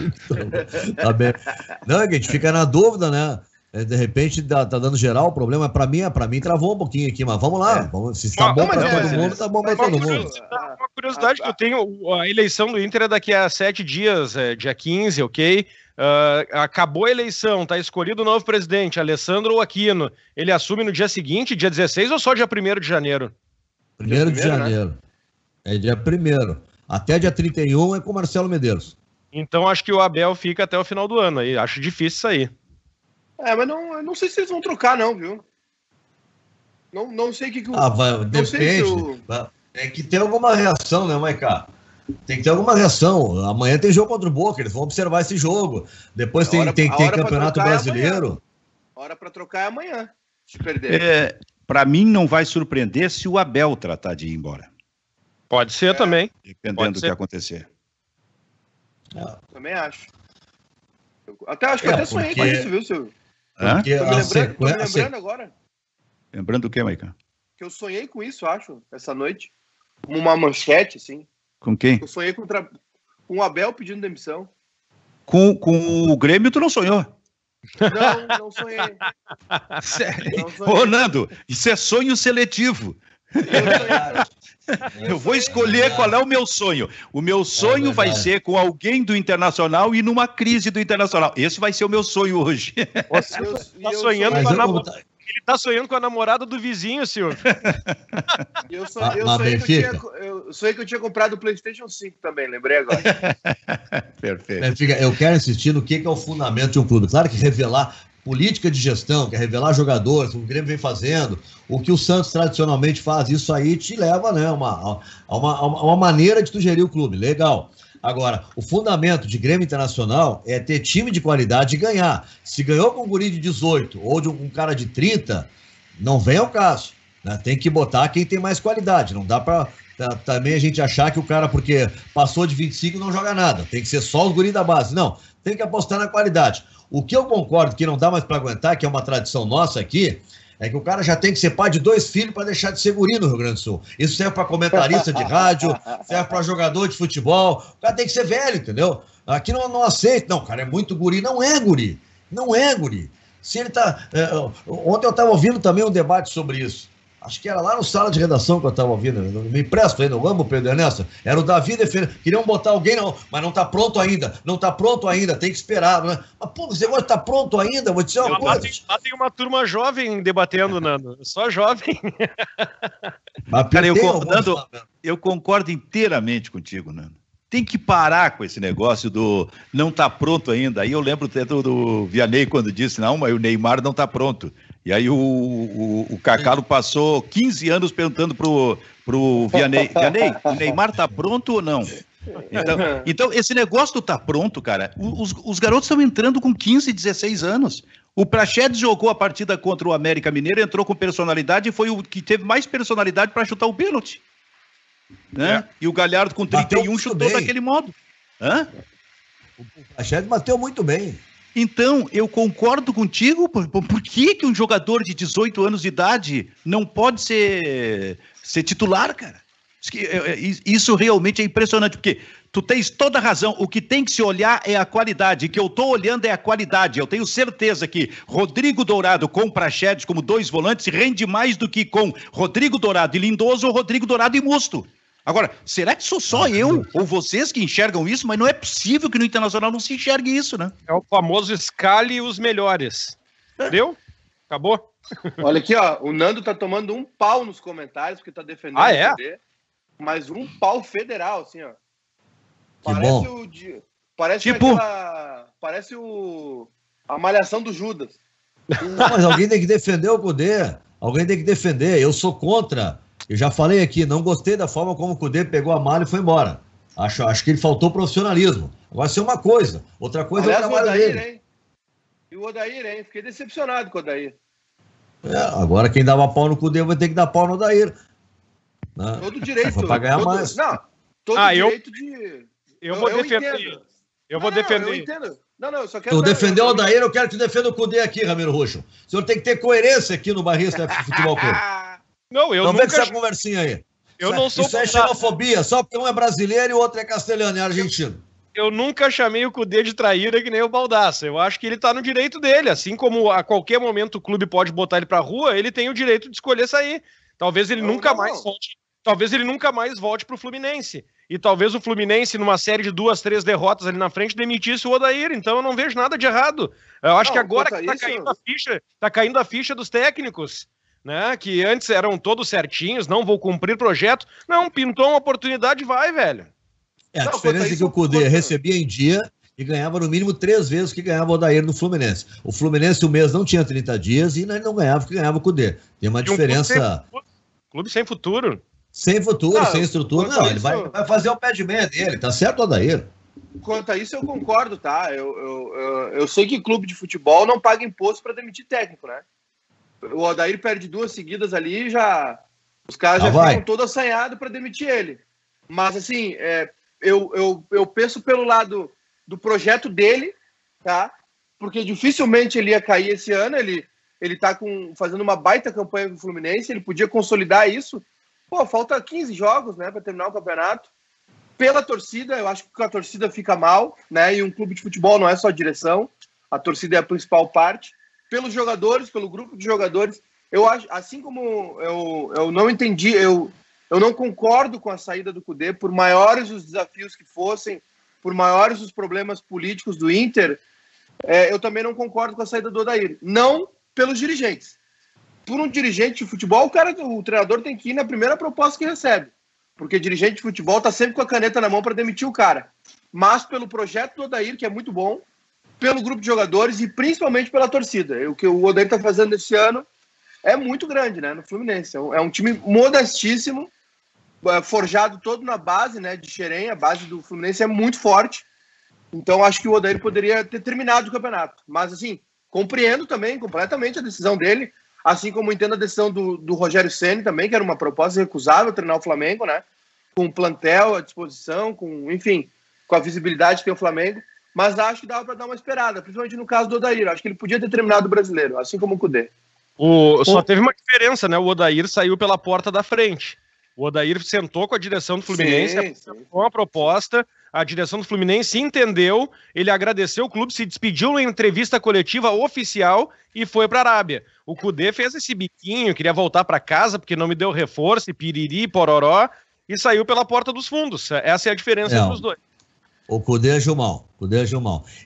Tá bem. Não, a gente fica na dúvida, né? É, de repente tá, tá dando geral, o problema é para mim, é para mim travou um pouquinho aqui, mas vamos lá. É. Vamos, se está bom para todo é, mundo, tá bom para todo mundo. Uma curiosidade que eu tenho, a eleição do Inter é daqui a sete dias, é, dia 15, ok? Uh, acabou a eleição, tá escolhido o novo presidente, Alessandro Aquino. Ele assume no dia seguinte, dia 16 ou só dia 1 de janeiro? 1 de né? janeiro. Né? É dia 1 Até dia 31 é com Marcelo Medeiros. Então acho que o Abel fica até o final do ano aí. Acho difícil sair. É, mas não, não sei se eles vão trocar, não, viu? Não, não sei o que, que o. Ah, vai, depende. O... É que tem alguma reação, né, Maiká? Tem que ter alguma reação. Amanhã tem jogo contra o Boca, eles vão observar esse jogo. Depois tem, hora, tem, tem Campeonato é Brasileiro. É hora para trocar é amanhã, se perder. É, para mim, não vai surpreender se o Abel tratar de ir embora. Pode ser é, também. Dependendo do que acontecer. É. Também acho. até acho que é, até sonhei porque... com isso, viu, Silvio? Porque tô me lembrando, sequ... tô me lembrando agora. Lembrando o que, Maicon? Que eu sonhei com isso, acho, essa noite. Como uma manchete, assim. Com quem? Eu sonhei com, tra... com o Abel pedindo demissão. Com, com o Grêmio, tu não sonhou? Não, não sonhei. Não sonhei. Ô, Nando, isso é sonho seletivo. Eu, eu vou escolher qual é o meu sonho. O meu sonho é vai ser com alguém do Internacional e numa crise do Internacional. Esse vai ser o meu sonho hoje. Está sonhando com a namorada. Ele tá sonhando com a namorada do vizinho, senhor. eu, so, eu, sonhei que eu, tinha, eu sonhei que eu tinha comprado o PlayStation 5 também, lembrei agora. Perfeito. Benfica, eu quero insistir no que é o fundamento de um clube. Claro que revelar política de gestão, que é revelar jogadores, o Grêmio vem fazendo, o que o Santos tradicionalmente faz, isso aí te leva né, uma, a, uma, a uma maneira de tu gerir o clube. Legal. Agora, o fundamento de Grêmio Internacional é ter time de qualidade e ganhar. Se ganhou com um guri de 18 ou de um cara de 30, não vem ao caso. Né? Tem que botar quem tem mais qualidade. Não dá para também a gente achar que o cara, porque passou de 25, não joga nada. Tem que ser só os guri da base. Não, tem que apostar na qualidade. O que eu concordo que não dá mais para aguentar, que é uma tradição nossa aqui, é que o cara já tem que ser pai de dois filhos para deixar de ser guri no Rio Grande do Sul. Isso serve para comentarista de rádio, serve para jogador de futebol. O cara tem que ser velho, entendeu? Aqui não, não aceita. Não, cara, é muito guri. Não é guri. Não é guri. Se ele tá. É, ontem eu estava ouvindo também um debate sobre isso. Acho que era lá no sala de redação que eu estava ouvindo. Me empresto ainda, eu amo o Pedro Ernesto. Era o Davi defendendo. Queriam botar alguém, não, mas não está pronto ainda. Não está pronto ainda, tem que esperar. Né? Mas, pô, você gosta de estar tá pronto ainda? Vou te dizer uma coisa. Lá tem, uma turma jovem debatendo, Nando. Só jovem. Mas, Cara, eu, Nando, eu concordo inteiramente contigo, Nando. Tem que parar com esse negócio do não tá pronto ainda. Aí eu lembro até do, do Vianney quando disse, não, mas o Neymar não tá pronto. E aí o, o, o Cacalo passou 15 anos perguntando pro, pro Vianney, Vianney, o Neymar tá pronto ou não? Então, então esse negócio do tá pronto, cara, os, os garotos estão entrando com 15, 16 anos. O Prachedes jogou a partida contra o América Mineiro, entrou com personalidade e foi o que teve mais personalidade para chutar o pênalti. Né? É. E o Galhardo com 31 chutou bem. daquele modo. Hã? O Prachedes bateu muito bem. Então, eu concordo contigo, por, por que, que um jogador de 18 anos de idade não pode ser, ser titular, cara? É, é, isso realmente é impressionante, porque tu tens toda a razão. O que tem que se olhar é a qualidade. O que eu estou olhando é a qualidade. Eu tenho certeza que Rodrigo Dourado com Prachedes como dois volantes rende mais do que com Rodrigo Dourado e Lindoso ou Rodrigo Dourado e Musto. Agora, será que sou só eu ou vocês que enxergam isso? Mas não é possível que no Internacional não se enxergue isso, né? É o famoso escale os melhores. Deu? Acabou? Olha aqui, ó. O Nando tá tomando um pau nos comentários, porque tá defendendo ah, é? o CD, mas um pau federal, assim, ó. Parece o. Parece tipo... Aquela, parece o. A malhação do Judas. Não, mas alguém tem que defender o Cudê. Alguém tem que defender. Eu sou contra. Eu já falei aqui, não gostei da forma como o Cudê pegou a malha e foi embora. Acho, acho que ele faltou profissionalismo. Agora, isso é uma coisa. Outra coisa Aliás, é o trabalho o Odair, dele. Hein? E o Odair, hein? Fiquei decepcionado com o Odair. É, agora quem dava pau no Cudê vai ter que dar pau no Odair. Né? Todo direito. Para ganhar todo, mais. Não, todo ah, direito eu, de. Eu vou eu defender. Entendo. Eu vou não, defender. Eu entendo. Não, não, eu só quero. Tu defendeu o Odair, eu quero que defenda o Cudê aqui, Ramiro Roxo. O senhor tem que ter coerência aqui no Barrista Futebol Clube. Não, eu não nunca... vem essa conversinha aí. Eu isso não sou. Isso é xenofobia, só porque um é brasileiro e o outro é castelhano, é argentino. Eu nunca chamei o Cudê de traíra que nem o Baldaça. Eu acho que ele tá no direito dele. Assim como a qualquer momento o clube pode botar ele pra rua, ele tem o direito de escolher sair. Talvez ele não, nunca não. mais volte. Talvez ele nunca mais volte pro Fluminense. E talvez o Fluminense, numa série de duas, três derrotas ali na frente, demitisse o Odair. Então eu não vejo nada de errado. Eu acho não, que agora que tá isso... caindo a ficha, tá caindo a ficha dos técnicos né? Que antes eram todos certinhos, não vou cumprir projeto. Não, pintou uma oportunidade, vai, velho. É, a não, diferença é que o Cudê recebia em dia e ganhava no mínimo três vezes o que ganhava o Odair no Fluminense. O Fluminense, o mês não tinha 30 dias e não ganhava o que ganhava o Cudê. Tem uma diferença. Um clube, sem clube sem futuro. Sem futuro, sem estrutura. Não, ele vai, vai, fazer o pé de meia dele, tá certo, Odair? Quanto a isso, eu concordo, tá? Eu, eu, eu, eu sei que clube de futebol não paga imposto para demitir técnico, né? O Odair perde duas seguidas ali já. Os caras já, já ficam todo assanhados para demitir ele. Mas, assim, é, eu, eu, eu penso pelo lado do projeto dele, tá? Porque dificilmente ele ia cair esse ano. Ele, ele tá com, fazendo uma baita campanha com o Fluminense. Ele podia consolidar isso. Pô, falta 15 jogos, né, para terminar o campeonato. Pela torcida, eu acho que a torcida fica mal, né? E um clube de futebol não é só direção. A torcida é a principal parte pelos jogadores, pelo grupo de jogadores. Eu acho, assim como eu, eu não entendi, eu, eu não concordo com a saída do Cudê, por maiores os desafios que fossem, por maiores os problemas políticos do Inter, é, eu também não concordo com a saída do Odair. Não pelos dirigentes. Por um dirigente de futebol, o cara, o treinador tem que ir na primeira proposta que recebe. Porque dirigente de futebol está sempre com a caneta na mão para demitir o cara. Mas pelo projeto do Odair, que é muito bom, pelo grupo de jogadores e principalmente pela torcida. O que o Odair está fazendo esse ano é muito grande, né? No Fluminense. É um, é um time modestíssimo, é, forjado todo na base, né? De Xerém. A base do Fluminense é muito forte. Então acho que o Odair poderia ter terminado o campeonato. Mas assim, compreendo também completamente a decisão dele, assim como entendo a decisão do, do Rogério Ceni também, que era uma proposta recusável treinar o Flamengo, né? Com o plantel à disposição, com, enfim, com a visibilidade que tem o Flamengo mas acho que dava para dar uma esperada, principalmente no caso do Odair. Acho que ele podia ter terminado o brasileiro, assim como o Cudê. O, só teve uma diferença, né? O Odair saiu pela porta da frente. O Odair sentou com a direção do Fluminense, com a proposta, a direção do Fluminense entendeu, ele agradeceu o clube, se despediu em entrevista coletiva oficial e foi para a Arábia. O Cudê fez esse biquinho, queria voltar para casa porque não me deu reforço, piriri, pororó, e saiu pela porta dos fundos. Essa é a diferença entre os dois. O Cudê agiu mal. Cudê.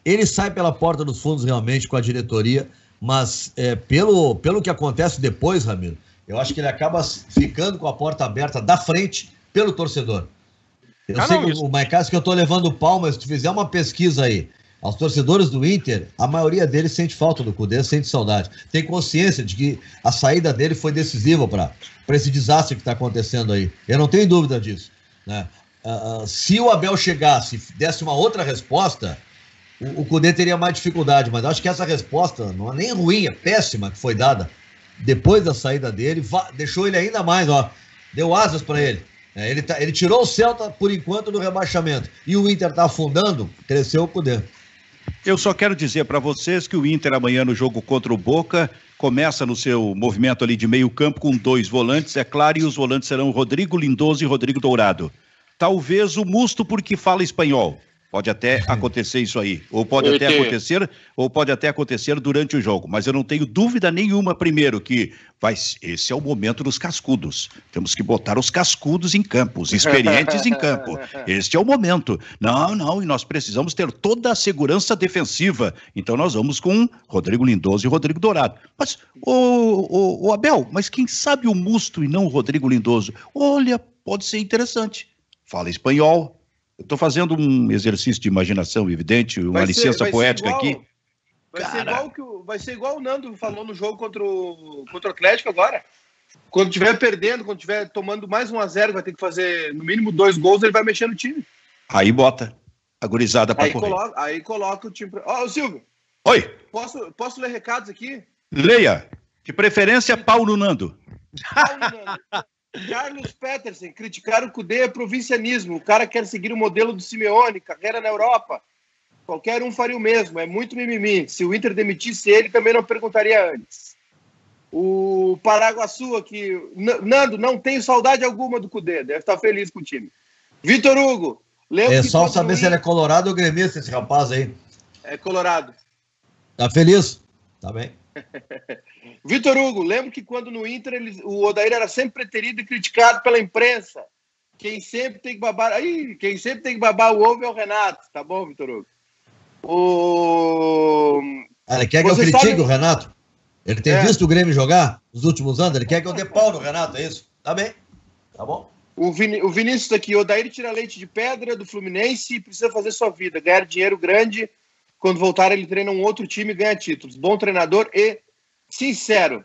Ele sai pela porta dos fundos realmente com a diretoria, mas é, pelo, pelo que acontece depois, Ramiro, eu acho que ele acaba ficando com a porta aberta da frente pelo torcedor. Eu ah, sei não, que isso... o Maicás que eu tô levando pau, mas se tu fizer uma pesquisa aí, aos torcedores do Inter, a maioria deles sente falta do Cudê, sente saudade. Tem consciência de que a saída dele foi decisiva para esse desastre que está acontecendo aí. Eu não tenho dúvida disso. Né? Uh, se o Abel chegasse e desse uma outra resposta, o, o Cudê teria mais dificuldade. Mas acho que essa resposta não é nem ruim, é péssima que foi dada depois da saída dele, deixou ele ainda mais, ó, deu asas para ele. É, ele, tá, ele tirou o Celta, por enquanto, do rebaixamento. E o Inter está afundando, cresceu o Cudê. Eu só quero dizer para vocês que o Inter amanhã no jogo contra o Boca começa no seu movimento ali de meio campo com dois volantes, é claro, e os volantes serão Rodrigo Lindoso e Rodrigo Dourado talvez o Musto porque fala espanhol. Pode até acontecer isso aí, ou pode até acontecer, ou pode até acontecer durante o jogo. Mas eu não tenho dúvida nenhuma, primeiro, que vai, esse é o momento dos cascudos. Temos que botar os cascudos em campo, os experientes em campo. Este é o momento. Não, não, e nós precisamos ter toda a segurança defensiva. Então nós vamos com Rodrigo Lindoso e Rodrigo Dourado. Mas, o, o, o Abel, mas quem sabe o Musto e não o Rodrigo Lindoso? Olha, pode ser interessante. Fala espanhol, Estou fazendo um exercício de imaginação, evidente, uma vai licença ser, poética igual, aqui. Vai ser, igual que o, vai ser igual o Nando falou no jogo contra o, contra o Atlético agora. Quando estiver perdendo, quando estiver tomando mais um a zero, vai ter que fazer no mínimo dois gols, ele vai mexer no time. Aí bota a gurizada para correr. Coloca, aí coloca o time. Ó, oh, Silvio. Oi. Posso, posso ler recados aqui? Leia. De preferência, Paulo Nando. Paulo Nando. Carlos Peterson, criticar o Cudê é provincianismo. O cara quer seguir o modelo do Simeone, carreira na Europa. Qualquer um faria o mesmo, é muito mimimi. Se o Inter demitisse ele, também não perguntaria antes. O Paraguaçu aqui, Nando, não tenho saudade alguma do Cudê, deve estar feliz com o time. Vitor Hugo, lembra É só saber se ele é colorado ou gremista, esse rapaz aí. É colorado. Tá feliz? Tá bem. Vitor Hugo, lembro que quando no Inter ele, o Odair era sempre preterido e criticado pela imprensa. Quem sempre tem que babar. Aí, quem sempre tem que babar o ovo é o Renato, tá bom, Vitor Hugo? O... Ele quer que Você eu critique sabe... o Renato? Ele tem é. visto o Grêmio jogar nos últimos anos? Ele quer que eu dê pau no Renato, é isso? Tá bem. Tá bom. O, Vin... o Vinícius tá aqui, o Odair tira leite de pedra do Fluminense e precisa fazer sua vida, ganhar dinheiro grande. Quando voltar, ele treina um outro time e ganha títulos. Bom treinador e sincero,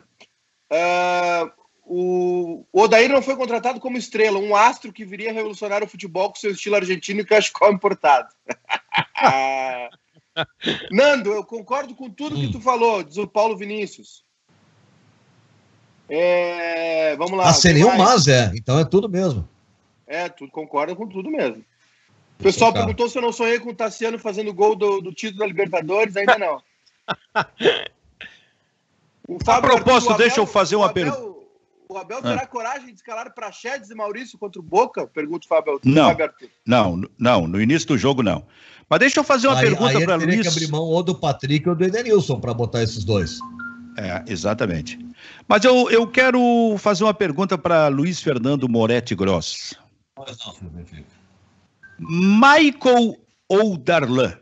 uh, o, Odair não foi contratado como estrela, um astro que viria revolucionar o futebol com seu estilo argentino e cachecol importado. Nando, eu concordo com tudo que tu falou, diz o Paulo Vinícius. É, vamos lá. Ah, seria um mas, é. Então é tudo mesmo. É, tu concorda com tudo mesmo. O pessoal perguntou se eu não sonhei com o Tassiano fazendo gol do, do título da Libertadores, ainda não. a propósito, Abel, deixa eu fazer uma pergunta. O Abel terá ah. coragem de escalar Praxedes e Maurício contra o Boca? Pergunta o Fábio. Não, não, não, no início do jogo não. Mas deixa eu fazer uma aí, pergunta para Luiz. que abrir mão ou do Patrick ou do Edenilson para botar esses dois. É, exatamente. Mas eu, eu quero fazer uma pergunta para Luiz Fernando Moretti Gross. Michael ou Darlan?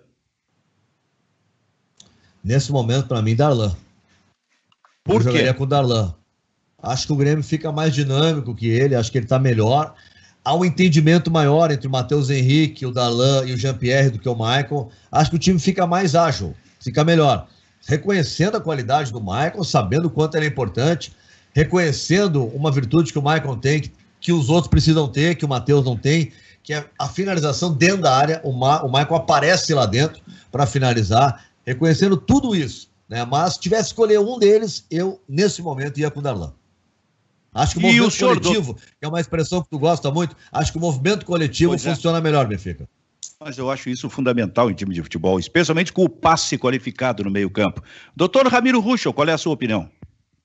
Nesse momento, para mim, Darlan. Por eu quê? jogaria com o Darlan. Acho que o Grêmio fica mais dinâmico que ele, acho que ele está melhor. Há um entendimento maior entre o Matheus Henrique, o Darlan e o Jean-Pierre do que o Michael. Acho que o time fica mais ágil, fica melhor. Reconhecendo a qualidade do Michael, sabendo o quanto ele é importante, reconhecendo uma virtude que o Michael tem, que, que os outros precisam ter, que o Matheus não tem, que é a finalização dentro da área. O, Ma, o Michael aparece lá dentro para finalizar. Reconhecendo tudo isso né? Mas se tivesse que escolher um deles, eu, nesse momento, ia com o Darlan. Acho que o movimento o coletivo, do... que é uma expressão que tu gosta muito, acho que o movimento coletivo pois é. funciona é. melhor, Benfica. Mas eu acho isso fundamental em time de futebol, especialmente com o passe qualificado no meio-campo. Doutor Ramiro Ruschel, qual é a sua opinião?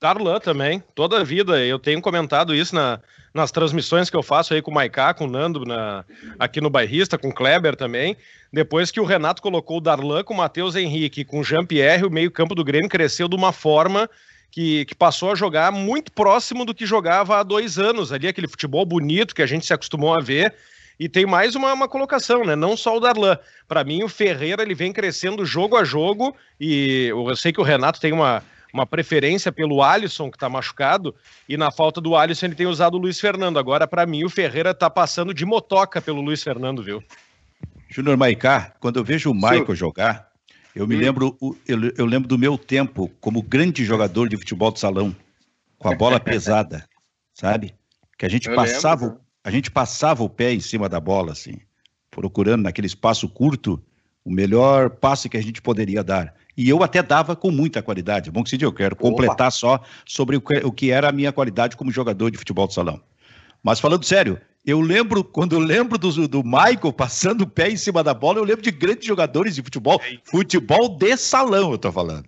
Darlan também, toda a vida. Eu tenho comentado isso na, nas transmissões que eu faço aí com o Maiká, com o Nando, na, aqui no Bairrista, com o Kleber também. Depois que o Renato colocou o Darlan com o Matheus Henrique, com o Jean-Pierre, o meio-campo do Grêmio cresceu de uma forma que, que, passou a jogar muito próximo do que jogava há dois anos ali, aquele futebol bonito que a gente se acostumou a ver. E tem mais uma, uma colocação, né? Não só o Darlan. Para mim, o Ferreira ele vem crescendo jogo a jogo. E eu sei que o Renato tem uma, uma preferência pelo Alisson, que está machucado, e na falta do Alisson ele tem usado o Luiz Fernando. Agora, para mim, o Ferreira está passando de motoca pelo Luiz Fernando, viu? Júnior Maicá, quando eu vejo o Michael jogar, eu me hum. lembro, eu, eu, lembro do meu tempo como grande jogador de futebol de salão, com a bola pesada, sabe? Que a gente eu passava, lembro. a gente passava o pé em cima da bola, assim, procurando naquele espaço curto o melhor passe que a gente poderia dar. E eu até dava com muita qualidade. Bom que se eu quero completar Opa. só sobre o que, o que era a minha qualidade como jogador de futebol de salão. Mas falando sério, eu lembro, quando eu lembro do, do Michael passando o pé em cima da bola, eu lembro de grandes jogadores de futebol. Futebol de salão, eu tô falando.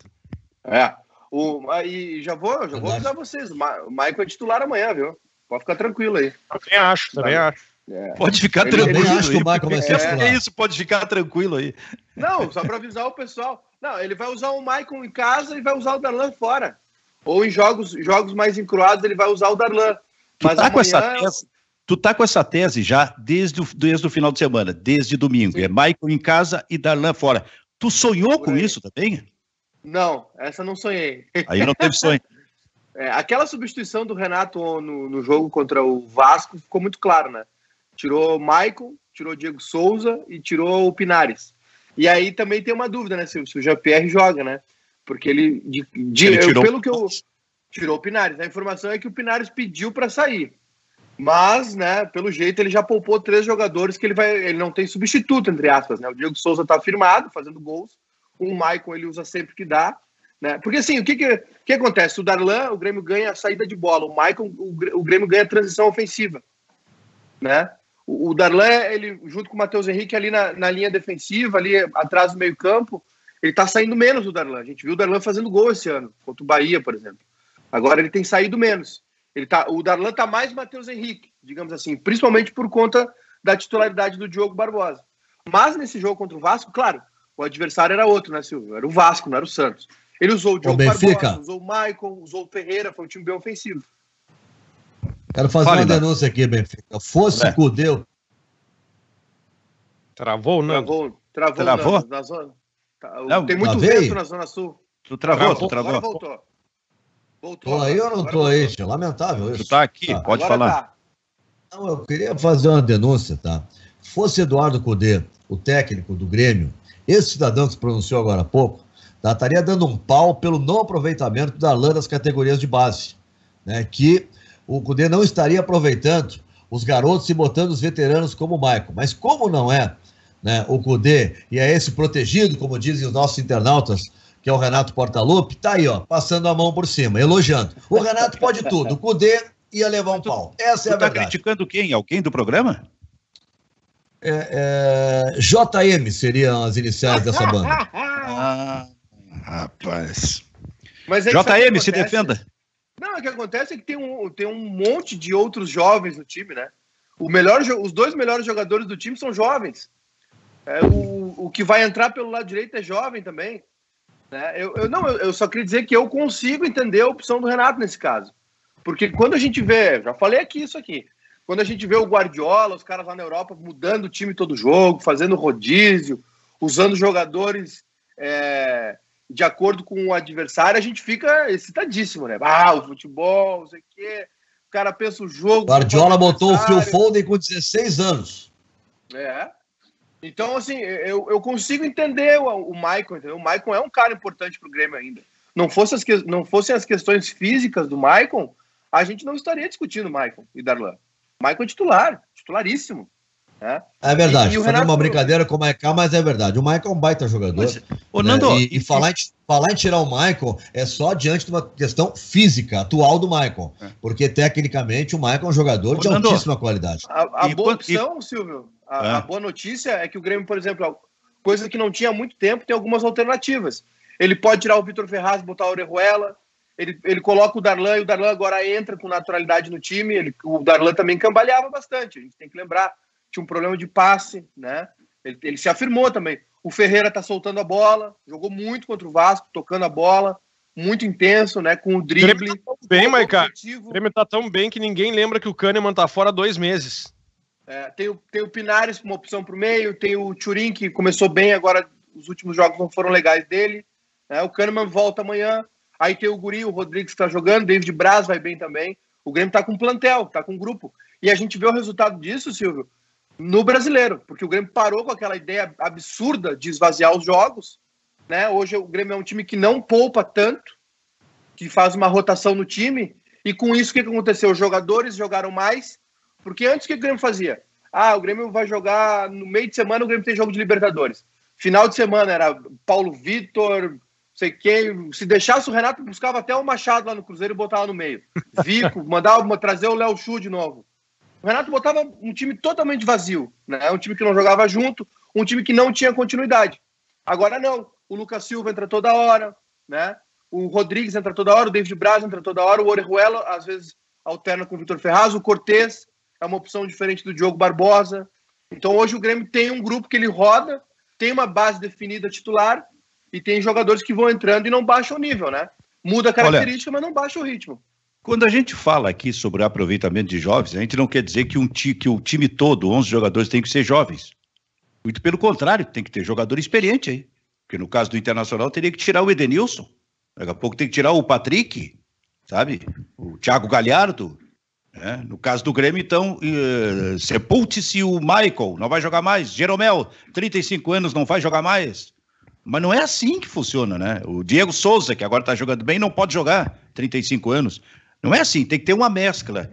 É. O, aí já vou, já vou avisar vocês. O Michael é titular amanhã, viu? Pode ficar tranquilo aí. Também acho, também acho. É. Pode ficar ele, tranquilo. Ele acho que o Michael vai ser é, é isso, pode ficar tranquilo aí. Não, só para avisar o pessoal. Não, ele vai usar o Michael em casa e vai usar o Darlan fora. Ou em jogos, jogos mais encruados, ele vai usar o Darlan. Tu Mas tá com essa tese, tu tá com essa tese já desde o, desde o final de semana, desde domingo. Sim. É Michael em casa e Darlan fora. Tu sonhou com isso também? Não, essa não sonhei. Aí não teve sonho. É, aquela substituição do Renato no, no jogo contra o Vasco ficou muito claro, né? Tirou Michael, tirou Diego Souza e tirou o Pinares. E aí também tem uma dúvida, né? Se, se o Jean-Pierre joga, né? Porque ele, de, de, ele tirou... Eu, pelo que eu tirou o Pinares, a informação é que o Pinares pediu para sair. Mas, né, pelo jeito ele já poupou três jogadores que ele vai, ele não tem substituto entre aspas, né? O Diego Souza está firmado, fazendo gols. O Michael ele usa sempre que dá. Né? Porque assim, o que, que, que acontece? O Darlan, o Grêmio ganha a saída de bola, o Michael, o, o Grêmio ganha a transição ofensiva. Né? O, o Darlan, ele, junto com o Matheus Henrique ali na, na linha defensiva, ali atrás do meio-campo, ele tá saindo menos do Darlan. A gente viu o Darlan fazendo gol esse ano, contra o Bahia, por exemplo. Agora ele tem saído menos. Ele tá, o Darlan tá mais Matheus Henrique, digamos assim, principalmente por conta da titularidade do Diogo Barbosa. Mas nesse jogo contra o Vasco, claro, o adversário era outro, né, Silvio? Era o Vasco, não era o Santos. Ele usou o Diogo Barbosa, usou o Maicon, usou o Ferreira, foi um time bem ofensivo. Quero fazer Fale, uma denúncia aqui, Benfica. Fosse é. Cudeu. Travou, não? Travou, travou, travou? Na, na zona. Tá, não, tem muito vento na Zona Sul. Tu travou, travou tu travou. Agora voltou. Voltou. Tô aí ou não tô aí, tio? Lamentável isso. Tu tá aqui, tá. pode agora falar. Tá. Não, eu queria fazer uma denúncia, tá? Fosse Eduardo Cudê, o técnico do Grêmio, esse cidadão que se pronunciou agora há pouco, tá, estaria dando um pau pelo não aproveitamento da lã das categorias de base, né? Que o Cudê não estaria aproveitando os garotos e botando os veteranos como o Michael. Mas como não é né, o Cudê e é esse protegido, como dizem os nossos internautas, que é o Renato Portaluppi, tá aí, ó, passando a mão por cima, elogiando. O Renato pode tudo, o Cudê ia levar um pau. Essa é a tá verdade. criticando quem? Alguém do programa? É, é, JM seriam as iniciais dessa banda. ah, rapaz. Mas é JM, se defenda. Não, o que acontece é que tem um, tem um monte de outros jovens no time, né? O melhor, os dois melhores jogadores do time são jovens. É, o, o que vai entrar pelo lado direito é jovem também. Né? Eu, eu, não, eu, eu só queria dizer que eu consigo entender a opção do Renato nesse caso. Porque quando a gente vê, já falei aqui isso aqui, quando a gente vê o Guardiola, os caras lá na Europa mudando o time todo jogo, fazendo rodízio, usando jogadores é, de acordo com o adversário, a gente fica excitadíssimo, né? Ah, o futebol, não sei o quê. O cara pensa o jogo. Guardiola botou o Phil Foden com 16 anos. É. Então, assim, eu, eu consigo entender o, o Michael, entendeu? O Michael é um cara importante pro Grêmio ainda. Não, fosse as que, não fossem as questões físicas do Michael, a gente não estaria discutindo Michael e Darlan. Michael é titular, titularíssimo. É, é verdade, e, e Renato... uma brincadeira com o Michael, mas é verdade. O Michael é um baita jogador. Mas, ô, Nando, né? e, e, falar, em, falar em tirar o Michael é só diante de uma questão física, atual do Michael. É. Porque tecnicamente o Michael é um jogador ô, de Nando, altíssima qualidade. A, a boa opção, Silvio, a, é. a, boa notícia é que o Grêmio, por exemplo, coisa que não tinha há muito tempo, tem algumas alternativas. Ele pode tirar o Vitor Ferraz, botar o Orejuela, ele, ele coloca o Darlan e o Darlan agora entra com naturalidade no time. Ele, o Darlan também cambaleava bastante, a gente tem que lembrar tinha um problema de passe, né? Ele, ele se afirmou também. O Ferreira tá soltando a bola, jogou muito contra o Vasco, tocando a bola, muito intenso, né? Com o drible. O tá bem, Maica. O Grêmio tá tão bem que ninguém lembra que o Kahneman tá fora dois meses. É, tem, o, tem o Pinares como opção pro meio, tem o Turin que começou bem, agora os últimos jogos não foram legais dele. Né? O Kahneman volta amanhã. Aí tem o Guri, o Rodrigues que tá jogando, David Braz vai bem também. O Grêmio tá com plantel, tá com grupo. E a gente vê o resultado disso, Silvio, no brasileiro, porque o Grêmio parou com aquela ideia absurda de esvaziar os jogos. Né? Hoje o Grêmio é um time que não poupa tanto, que faz uma rotação no time, e com isso o que aconteceu? Os jogadores jogaram mais, porque antes o que o Grêmio fazia? Ah, o Grêmio vai jogar no meio de semana, o Grêmio tem jogo de Libertadores. Final de semana era Paulo Vitor, sei quem. Se deixasse o Renato, buscava até o Machado lá no Cruzeiro e botava no meio. Vico, mandava trazer o Léo Chu de novo. O Renato botava um time totalmente vazio, né? Um time que não jogava junto, um time que não tinha continuidade. Agora não. O Lucas Silva entra toda hora, né? O Rodrigues entra toda hora, o David Braz entra toda hora, o Orejuela às vezes alterna com o Vitor Ferraz, o Cortez. é uma opção diferente do Diogo Barbosa. Então hoje o Grêmio tem um grupo que ele roda, tem uma base definida titular e tem jogadores que vão entrando e não baixam o nível, né? Muda a característica, Olha, mas não baixa o ritmo. Quando a gente fala aqui sobre o aproveitamento de jovens, a gente não quer dizer que, um que o time todo, 11 jogadores, tem que ser jovens. Muito pelo contrário, tem que ter jogador experiente aí. Porque no caso do Internacional teria que tirar o Edenilson. Daqui a pouco tem que tirar o Patrick, sabe? O Thiago Galhardo. Né? No caso do Grêmio, então, uh, sepulte-se o Michael, não vai jogar mais. Jeromel, 35 anos, não vai jogar mais. Mas não é assim que funciona, né? O Diego Souza, que agora está jogando bem, não pode jogar, 35 anos. Não é assim, tem que ter uma mescla.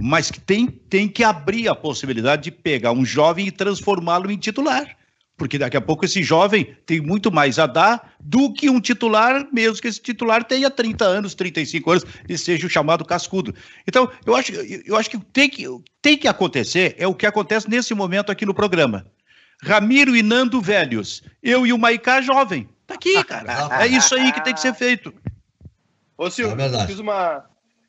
Mas que tem, tem que abrir a possibilidade de pegar um jovem e transformá-lo em titular. Porque daqui a pouco esse jovem tem muito mais a dar do que um titular, mesmo que esse titular tenha 30 anos, 35 anos e seja o chamado cascudo. Então, eu acho, eu acho que tem que tem que acontecer, é o que acontece nesse momento aqui no programa. Ramiro e Nando velhos, eu e o Maicá jovem. Tá aqui, cara. É isso aí que tem que ser feito. Ô, Silvio, é eu fiz uma.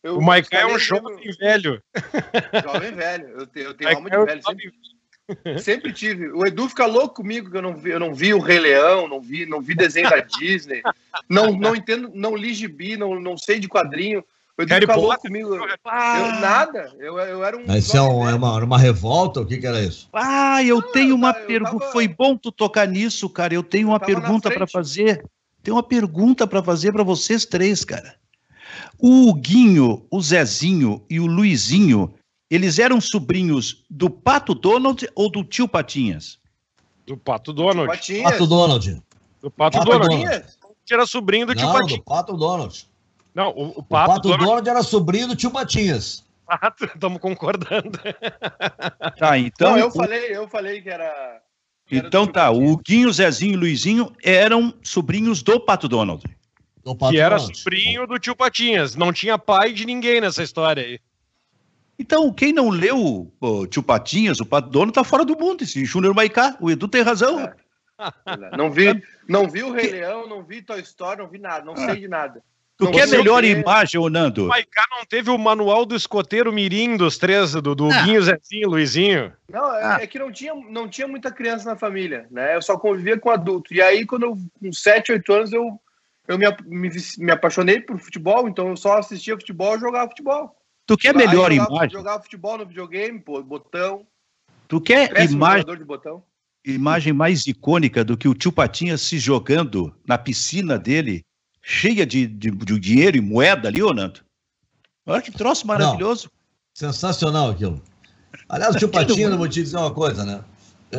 Eu o Maicá é um jovem velho. Jovem velho. Eu tenho, eu tenho alma de é velho. Sempre, sempre, tive. O Edu fica louco comigo que eu não vi, eu não vi o Rei Leão, não vi, não vi desenho da Disney. Não, não entendo, não li gibi, não, não sei de quadrinho. O Edu fica louco comigo. Eu, nada. Eu, eu era um. Mas isso é, um, é uma, uma revolta? O que, que era isso? Ah, eu não, tenho uma pergunta. Tava... Foi bom tu tocar nisso, cara. Eu tenho uma pergunta para fazer. Tenho uma pergunta para fazer para vocês três, cara. O Guinho, o Zezinho e o Luizinho, eles eram sobrinhos do Pato Donald ou do tio Patinhas? Do Pato Donald. Pato Donald. Do Pato, Pato Donald. Donald. Era sobrinho do tio Patinhas. do Pato Donald. Não, o, o Pato, o Pato Donald... Donald... era sobrinho do tio Patinhas. Pato, estamos concordando. Tá, então. Não, eu falei, eu falei que era. Que então era tá, o Guinho, Zezinho e Luizinho eram sobrinhos do Pato Donald que era sobrinho do tio Patinhas. Não tinha pai de ninguém nessa história aí. Então, quem não leu o Tio Patinhas, o Pato Dono, tá fora do mundo. Esse Júnior Maicá, o Edu tem razão. É. Não vi, não vi o Rei Leão, não vi Toy Story, não vi nada, não ah. sei de nada. Tu não quer melhor imagem, ô Nando? O Maicá não teve o manual do escoteiro mirim dos três, do, do ah. Guinho, Zezinho, Luizinho? Não, é, ah. é, que não tinha, não tinha muita criança na família, né? Eu só convivia com adulto. E aí, quando eu, com 7, 8 anos, eu eu me, me, me, apaixonei por futebol, então eu só assistia futebol e jogava futebol. Tu quer melhor jogava, imagem? Jogava futebol no videogame, pô, botão. Tu quer imagem, imagem mais icônica do que o tio Patinha se jogando na piscina dele, cheia de, de, de dinheiro e moeda ali, ô Nando? Olha que troço maravilhoso. Não. Sensacional aquilo. Aliás, o tio Patinha, não vou te dizer uma coisa, né? É,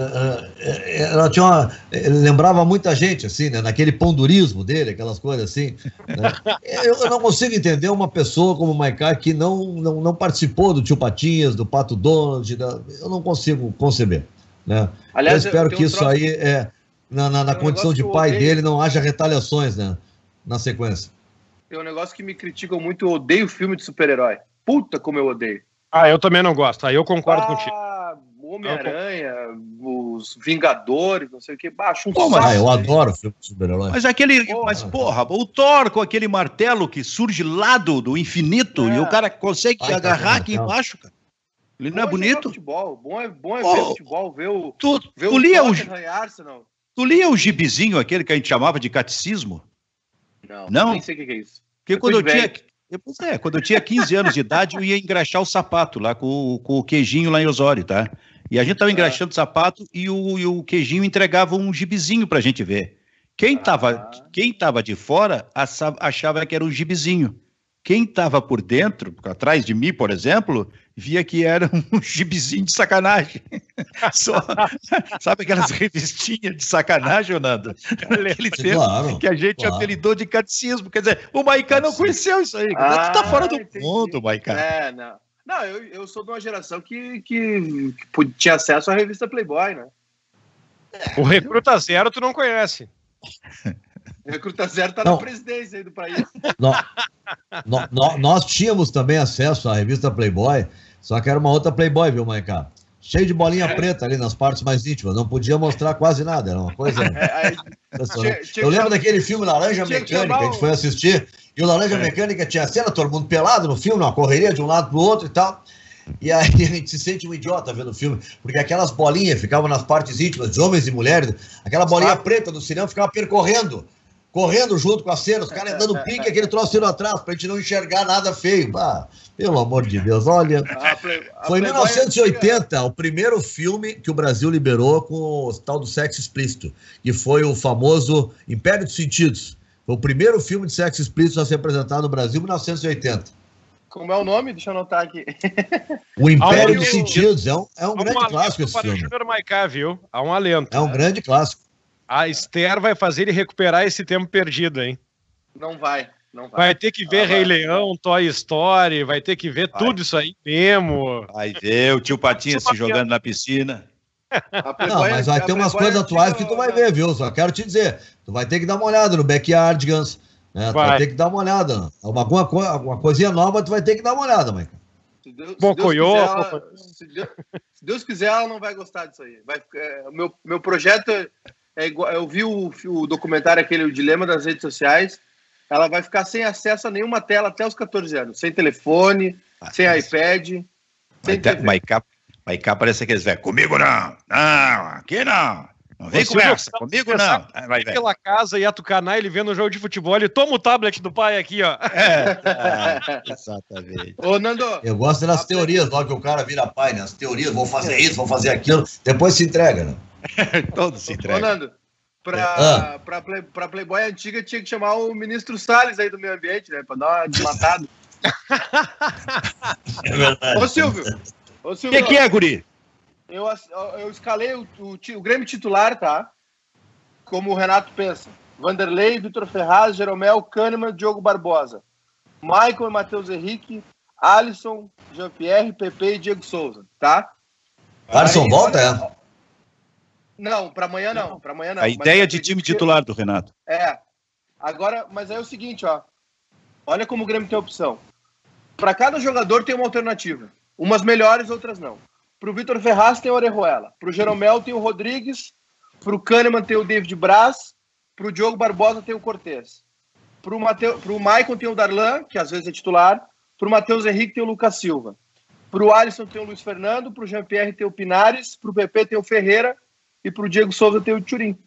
é, é, ela tinha uma, lembrava muita gente, assim, né? Naquele pondurismo dele, aquelas coisas assim. Né? Eu, eu, não consigo entender uma pessoa como o Maicá que não, não, não participou do Tio Patinhas, do Pato Donald, da, eu não consigo conceber. Né? Aliás, eu espero eu que isso troço... aí, é, na, na, na condição de pai dele, não haja retaliações né? na sequência. Tem um negócio que me criticam muito, eu odeio filme de super-herói. Puta como eu odeio. Ah, eu também não gosto, aí eu concordo ah, contigo. Homem-Aranha, os Vingadores, não sei o que. Baixo um Pô, mas, ah, eu adoro filme de super-herói. Mas aquele. Porra. Mas, porra, o Thor com aquele martelo que surge lá do, do infinito é. e o cara consegue Ai, agarrar aqui embaixo, cara. Ele não é bonito? Futebol. Bom é, bom é oh, ver futebol, ver o. Tu, ver tu o lia o, tu lia o gibizinho, aquele que a gente chamava de catecismo? Não, não? nem sei o que é isso. Porque quando eu tinha. Pois é, quando eu tinha 15 anos de idade, eu ia engraxar o sapato lá com, com o queijinho lá em Osório, tá? E a gente estava engraxando o sapato e o, e o queijinho entregava um gibizinho para a gente ver. Quem estava ah. quem tava de fora achava que era um gibizinho. Quem estava por dentro, atrás de mim, por exemplo, via que era um gibizinho de sacanagem. Só, sabe aquelas revistinhas de sacanagem, Nando? Aquele claro, que a gente claro. apelidou de catecismo. Quer dizer, o Maicá não conheceu isso aí. Ah, tu tá fora do entendi. mundo, Maicá. É, não. Não, eu, eu sou de uma geração que, que, que tinha acesso à revista Playboy, né? O Recruta Zero tu não conhece. O Recruta Zero tá não. na presidência aí do país. Nós, nós tínhamos também acesso à revista Playboy, só que era uma outra Playboy, viu, Maicá? Cheio de bolinha é. preta ali nas partes mais íntimas, não podia mostrar quase nada, era uma coisa. É, eu lembro daquele filme Laranja Mecânica, a gente foi assistir, e o Laranja é. Mecânica tinha cena, todo mundo pelado no filme, uma correria de um lado pro outro e tal. E aí a gente se sente um idiota vendo o filme, porque aquelas bolinhas ficavam nas partes íntimas de homens e mulheres, aquela bolinha preta do cinema ficava percorrendo correndo junto com a cena, os caras dando pique, aquele troço indo atrás, pra gente não enxergar nada feio. Ah, pelo amor de Deus, olha. Foi em 1980 o primeiro filme que o Brasil liberou com o tal do sexo explícito, que foi o famoso Império dos Sentidos. Foi o primeiro filme de sexo explícito a ser apresentado no Brasil em 1980. Como é o nome? Deixa eu anotar aqui. O Império dos Sentidos. É um, é um grande clássico esse filme. Maiká, viu? Há um alento. É um grande clássico. A Esther vai fazer ele recuperar esse tempo perdido, hein? Não vai. Não vai. vai ter que ver ah, Rei vai. Leão, Toy Story, vai ter que ver vai. tudo isso aí mesmo. Vai ver o tio Patinha se jogando na piscina. Não, mas vai ter umas coisas atuais que tu vai ver, viu? Só quero te dizer, tu vai ter que dar uma olhada no Backyardigans, né? Tu vai. vai ter que dar uma olhada. Alguma, coisa, alguma coisinha nova tu vai ter que dar uma olhada, Mike. Se Deus, se, Deus quiser, ela, se, Deus, se Deus quiser, ela não vai gostar disso aí. Vai, é, meu, meu projeto é é igual, eu vi o, o documentário aquele, o Dilema das Redes Sociais. Ela vai ficar sem acesso a nenhuma tela até os 14 anos. Sem telefone, ah, sem mas... iPad. Sem vai, cá, vai cá parece que eles vão. Comigo não! Não, aqui não! Não vem com essa, comigo não. Vai, vai. Pela casa e atucanar ele vendo o jogo de futebol, ele toma o tablet do pai aqui, ó. É, é exatamente. Ô, Nando. Eu gosto das teorias, logo que o cara vira pai, né? As teorias, vão fazer isso, vão fazer aquilo, depois se entrega, né? Todos se entregam. Fernando, para ah. Pra, play, pra Playboy antiga tinha que chamar o ministro Salles aí do meio ambiente, né? Para dar uma desmatada. é verdade. Ô, Silvio. O que, que, é, Guri? Eu, eu escalei o, o, o Grêmio titular, tá? Como o Renato pensa. Vanderlei, Vitor Ferraz, Jeromel, Kahneman, Diogo Barbosa. Michael e Matheus Henrique, Alisson, Jean-Pierre, Pepe e Diego Souza, tá? Alisson volta, é? Não, para amanhã não. Para amanhã não. A ideia de time titular do Renato. É. Agora, mas é o seguinte, ó. Olha como o Grêmio tem opção. Para cada jogador tem uma alternativa. Umas melhores, outras não. Para o Vitor Ferraz tem o Orejuela. Para o Jeromel tem o Rodrigues. Para o Kahneman tem o David Braz. Para o Diogo Barbosa tem o Cortez. Para o Mateu... Maicon tem o Darlan, que às vezes é titular. Para o Matheus Henrique tem o Lucas Silva. Para o Alisson tem o Luiz Fernando. Para o Jean-Pierre tem o Pinares. Para o PP tem o Ferreira e pro Diego Souza ter o Turim.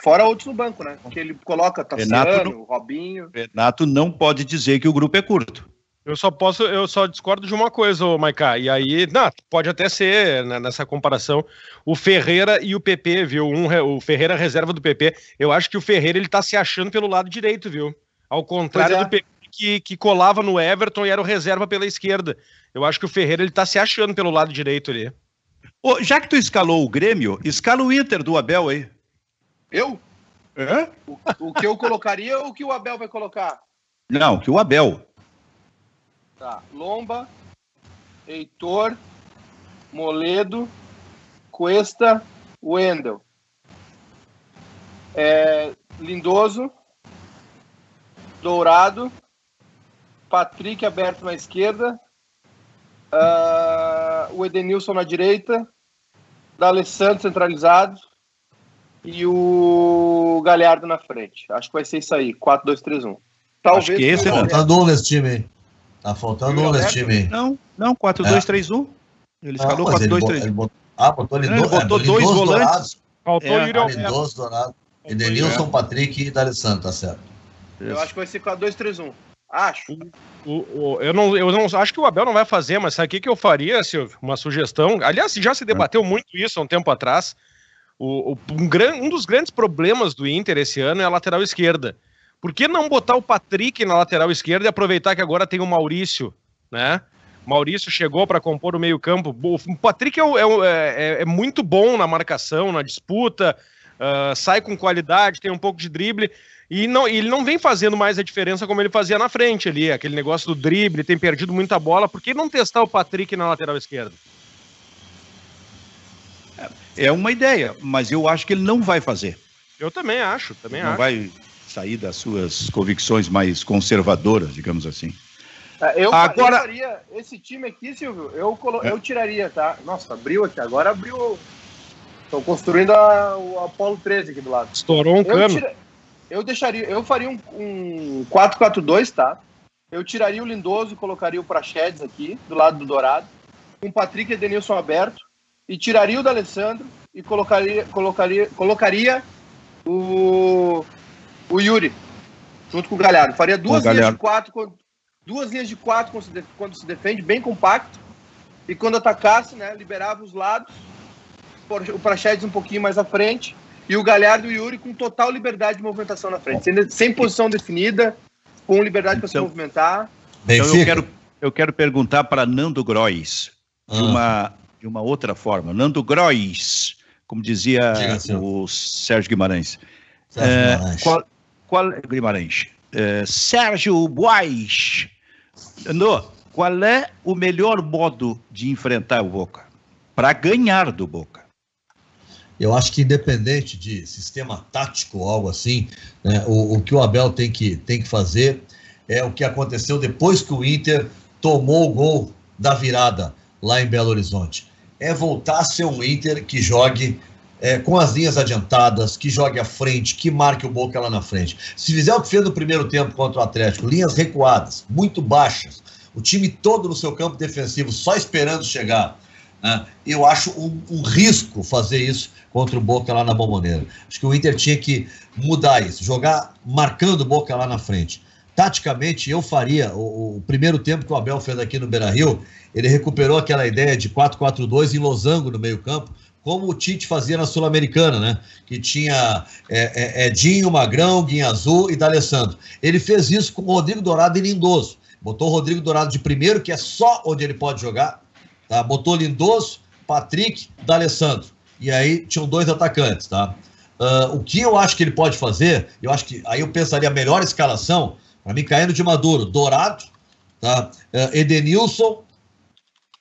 Fora outros no banco, né? Que ele coloca Tassiano, Renato, Robinho. Renato não pode dizer que o grupo é curto. Eu só posso, eu só discordo de uma coisa, Maiká. E aí, não, pode até ser né, nessa comparação o Ferreira e o PP, viu? Um, o Ferreira reserva do PP. Eu acho que o Ferreira ele tá se achando pelo lado direito, viu? Ao contrário é. do PP que, que colava no Everton e era o reserva pela esquerda. Eu acho que o Ferreira ele tá se achando pelo lado direito ali. Ô, já que tu escalou o Grêmio, escala o Inter do Abel aí. Eu? É? O, o que eu colocaria ou o que o Abel vai colocar? Não, que o Abel. Tá. Lomba, Heitor, Moledo, Cuesta, Wendel. É, Lindoso, Dourado, Patrick aberto na esquerda, uh, o Edenilson na direita, da Alessandro centralizado e o Galhardo na frente. Acho que vai ser isso aí, 4-2-3-1. Talvez. Acho que esse, tá faltando um nesse time aí. Tá faltando um nesse time aí. Não, não, 4-2-3-1. É. Ele escalou 4-2-3-1. Ah, botou, ele, ele botou dois volantes. Faltou é, o Yuri Alberto. Dourado. Edenilson, é. Patrick e D'Alessandro, tá certo. Eu acho que vai ser 4-2-3-1. Acho. O, o, eu, não, eu não acho que o Abel não vai fazer, mas sabe o que, que eu faria, Silvio? Uma sugestão. Aliás, já se debateu muito isso há um tempo atrás. O, o um, gran, um dos grandes problemas do Inter esse ano é a lateral esquerda. Por que não botar o Patrick na lateral esquerda e aproveitar que agora tem o Maurício, né? Maurício chegou para compor o meio-campo. O Patrick é, é, é, é, muito bom na marcação, na disputa, uh, sai com qualidade, tem um pouco de drible. E não, ele não vem fazendo mais a diferença como ele fazia na frente ali, aquele negócio do drible, tem perdido muita bola. Por que não testar o Patrick na lateral esquerda? É, é uma ideia, mas eu acho que ele não vai fazer. Eu também acho, também não acho. vai sair das suas convicções mais conservadoras, digamos assim. É, eu, agora... Eu faria, esse time aqui, Silvio, eu, colo... é. eu tiraria, tá? Nossa, abriu aqui, agora abriu. Estão construindo a, o Apollo 13 aqui do lado. Estourou um eu cano. Tira... Eu deixaria, eu faria um, um 4-4-2, tá? Eu tiraria o Lindoso e colocaria o Prachedes aqui, do lado do Dourado, com o Patrick e Edenilson aberto, e tiraria o D'Alessandro e colocaria, colocaria, colocaria o, o Yuri, junto com o Galhardo. Faria duas linhas de quatro, duas linhas de quatro quando se, quando se defende, bem compacto, e quando atacasse, né, liberava os lados, o Prachedes um pouquinho mais à frente, e o Galhardo e o Yuri com total liberdade de movimentação na frente, sem, sem posição definida, com liberdade para então, se movimentar. Então eu quero, eu quero perguntar para Nando Grois, ah. de, uma, de uma outra forma. Nando Grois, como dizia Diga, o Sérgio Guimarães. Sérgio é, Guimarães. Qual, qual, Guimarães. É, Sérgio Bois. Nando, qual é o melhor modo de enfrentar o Boca? Para ganhar do Boca. Eu acho que independente de sistema tático ou algo assim, né, o, o, que o Abel tem que, tem que fazer é o que aconteceu depois que o Inter tomou o gol da virada lá em Belo Horizonte. É voltar a ser um Inter que jogue é, com as linhas adiantadas, que jogue à frente, que marque o Boca lá na frente. Se fizer o que fez no primeiro tempo contra o Atlético, linhas recuadas, muito baixas, o time todo no seu campo defensivo só esperando chegar né? Eu acho um, um, risco fazer isso contra o Boca lá na Bomboneira. Acho que o Inter tinha que mudar isso, jogar marcando o Boca lá na frente. Taticamente, eu faria o, o primeiro tempo que o Abel fez aqui no Beira Rio, ele recuperou aquela ideia de 4-4-2 em losango no meio-campo, como o Tite fazia na Sul-Americana, né? Que tinha é, é, Edinho, Magrão, Guinha Azul e D'Alessandro. Ele fez isso com o Rodrigo Dourado e Lindoso. Botou o Rodrigo Dourado de primeiro, que é só onde ele pode jogar, Tá? Botou Lindoso, Patrick, D'Alessandro. E aí tinham dois atacantes, tá? Uh, o que eu acho que ele pode fazer, eu acho que aí eu pensaria a melhor escalação, para mim, caindo de Maduro, Dourado, tá? Uh, Edenilson,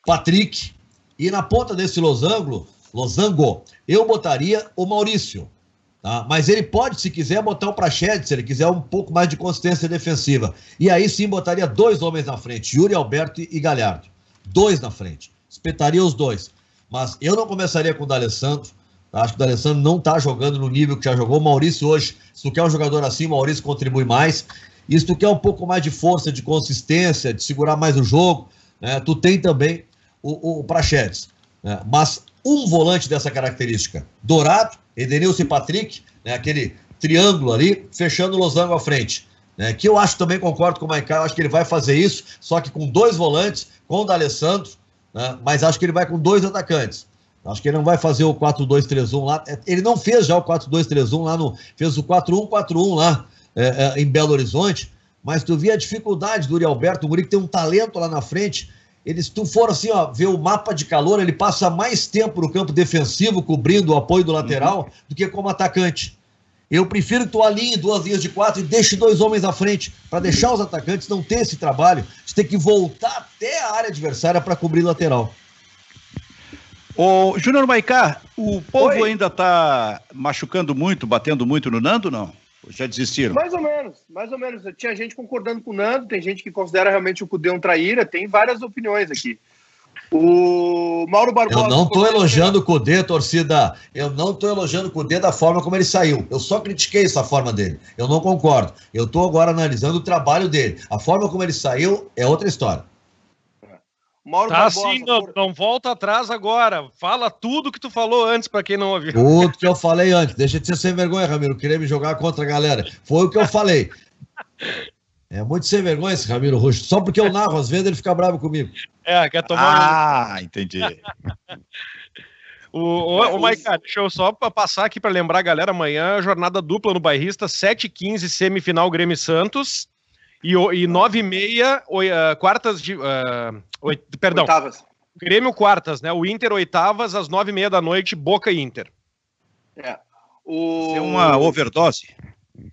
Patrick, e na ponta desse losango, losango, eu botaria o Maurício. Tá? Mas ele pode, se quiser, botar o Prachedes, se ele quiser um pouco mais de consistência defensiva. E aí sim botaria dois homens na frente, Yuri Alberto e Galhardo. Dois na frente espetaria os dois. Mas eu não começaria com o D'Alessandro. Acho que o D'Alessandro não está jogando no nível que já jogou. O Maurício hoje, se tu quer um jogador assim, o Maurício contribui mais. E se tu quer um pouco mais de força, de consistência, de segurar mais o jogo, né, tu tem também o, o Prachedes. Né? Mas um volante dessa característica, Dourado, Edenilson e Patrick, né, aquele triângulo ali, fechando o losango à frente. Né, que eu acho também, concordo com o Maicon, acho que ele vai fazer isso, só que com dois volantes, com o D'Alessandro, né? mas acho que ele vai com dois atacantes. Acho que ele não vai fazer o 4-2-3-1 lá. É, ele não fez já o 4-2-3-1 lá no. Fez o 4-1-4-1 lá é, é, em Belo Horizonte. Mas tu via a dificuldade do Uri Alberto, o Uri que tem um talento lá na frente. Ele, se tu for assim, ó, ver o mapa de calor, ele passa mais tempo no campo defensivo, cobrindo o apoio do lateral, uhum. do que como atacante. Eu prefiro que tu alinhe duas linhas de quatro e deixe dois homens à frente, para deixar os atacantes não ter esse trabalho de ter que voltar até a área adversária para cobrir lateral. Ô, Júnior Maicá, o povo Oi. ainda está machucando muito, batendo muito no Nando, não? Já desistiram? Mais ou menos, mais ou menos. Tinha gente concordando com o Nando, tem gente que considera realmente o Cudê um traíra, tem várias opiniões aqui. O Mauro Barbosa. Eu não estou elogiando o Cudê, torcida. Eu não estou elogiando o Cudê da forma como ele saiu. Eu só critiquei essa forma dele. Eu não concordo. Eu estou agora analisando o trabalho dele. A forma como ele saiu é outra história. Mauro tá Barbosa, sim, não, por... não volta atrás agora. Fala tudo que tu falou antes, para quem não ouviu. Tudo que eu falei antes. Deixa de ser sem vergonha, Ramiro. Querer me jogar contra a galera. Foi o que eu falei. É muito sem vergonha esse Ramiro Roxo. Só porque eu narro, às vezes ele fica bravo comigo. É, quer tomar. Ah, entendi. o, o, o Maica, deixa eu só passar aqui para lembrar a galera: amanhã, jornada dupla no Bairrista, 7h15, semifinal Grêmio Santos. E, e 9h30, uh, quartas de. Uh, oit, perdão. Oitavas. Grêmio quartas, né? O Inter oitavas, às 9h30 da noite, Boca Inter. É. O... é uma overdose.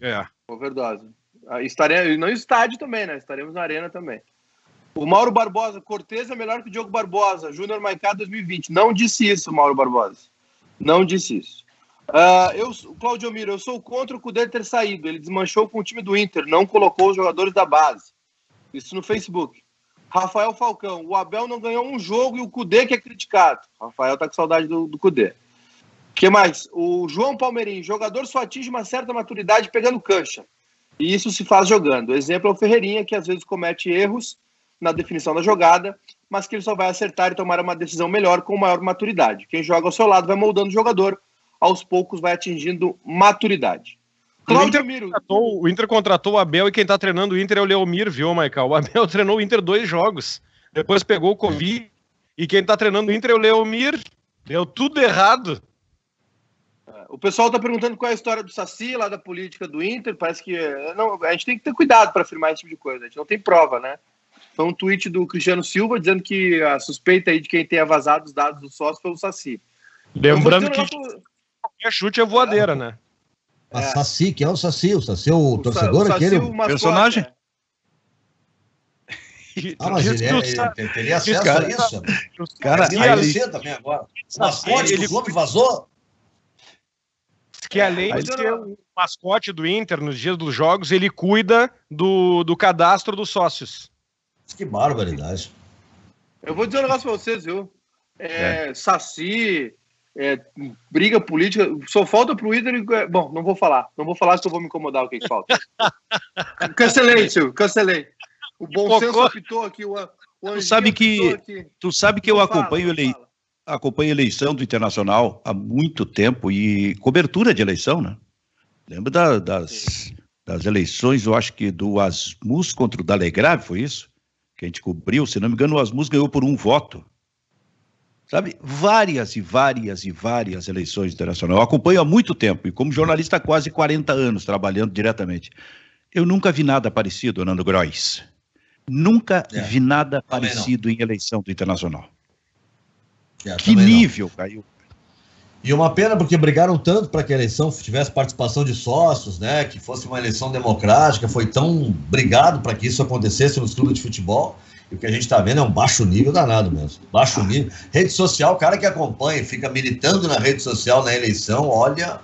É. Overdose. Ah, estaremos no estádio também, né? Estaremos na arena também. O Mauro Barbosa, Cortez é melhor que o Diogo Barbosa, Júnior Maicá 2020. Não disse isso, Mauro Barbosa. Não disse isso. Uh, eu, Claudio Miro, eu sou contra o Cudê ter saído. Ele desmanchou com o time do Inter, não colocou os jogadores da base. Isso no Facebook. Rafael Falcão, o Abel não ganhou um jogo e o Cudê que é criticado. Rafael tá com saudade do, do Cudê. que mais? O João Palmeirim, jogador só atinge uma certa maturidade pegando cancha. E isso se faz jogando. O exemplo é o Ferreirinha, que às vezes comete erros na definição da jogada, mas que ele só vai acertar e tomar uma decisão melhor com maior maturidade. Quem joga ao seu lado vai moldando o jogador, aos poucos vai atingindo maturidade. O Inter, contratou, o Inter contratou o Abel e quem tá treinando o Inter é o Leomir, viu, Michael? O Abel treinou o Inter dois jogos. Depois pegou o Covid e quem tá treinando o Inter é o Leomir. Deu tudo errado. O pessoal está perguntando qual é a história do Saci lá da política do Inter. Parece que não, a gente tem que ter cuidado para afirmar esse tipo de coisa. A gente não tem prova, né? Foi um tweet do Cristiano Silva dizendo que a suspeita aí de quem tenha vazado os dados do sócio foi o Saci. Lembrando que nosso... qualquer chute é voadeira, né? A é. Saci, que é o Saci? O Saci é o, o torcedor, o Saci, aquele o personagem? É. Ah, mas ele, é, ele, teria acesso cara, a isso. Cara, ele, ele... também agora. O mascote ele, do vazou? Que além de ser o mascote do Inter nos dias dos jogos, ele cuida do, do cadastro dos sócios. Que barbaridade. Eu vou dizer um negócio pra vocês, viu? É, é. Saci, é, briga política, só falta pro Inter. É, bom, não vou falar. Não vou falar, que eu vou me incomodar o que, falta. cancelei, Silvio, cancelei. O bom senso apitou aqui. O, o tu sabe que, tu sabe que eu acompanho ele acompanho eleição do Internacional há muito tempo e cobertura de eleição, né? Lembra da, das, das eleições, eu acho que do Asmus contra o Dalegrave, foi isso? Que a gente cobriu, se não me engano, o Asmus ganhou por um voto. Sabe? Várias e várias e várias eleições internacionais. Eu acompanho há muito tempo e como jornalista há quase 40 anos trabalhando diretamente. Eu nunca vi nada parecido, Nando Grois. Nunca é, vi nada parecido não. em eleição do Internacional. É, que nível não. caiu. E uma pena porque brigaram tanto para que a eleição tivesse participação de sócios, né? Que fosse uma eleição democrática, foi tão brigado para que isso acontecesse nos clubes de futebol. E o que a gente está vendo é um baixo nível danado mesmo. Baixo ah. nível. Rede social, o cara que acompanha, fica militando na rede social na eleição, olha,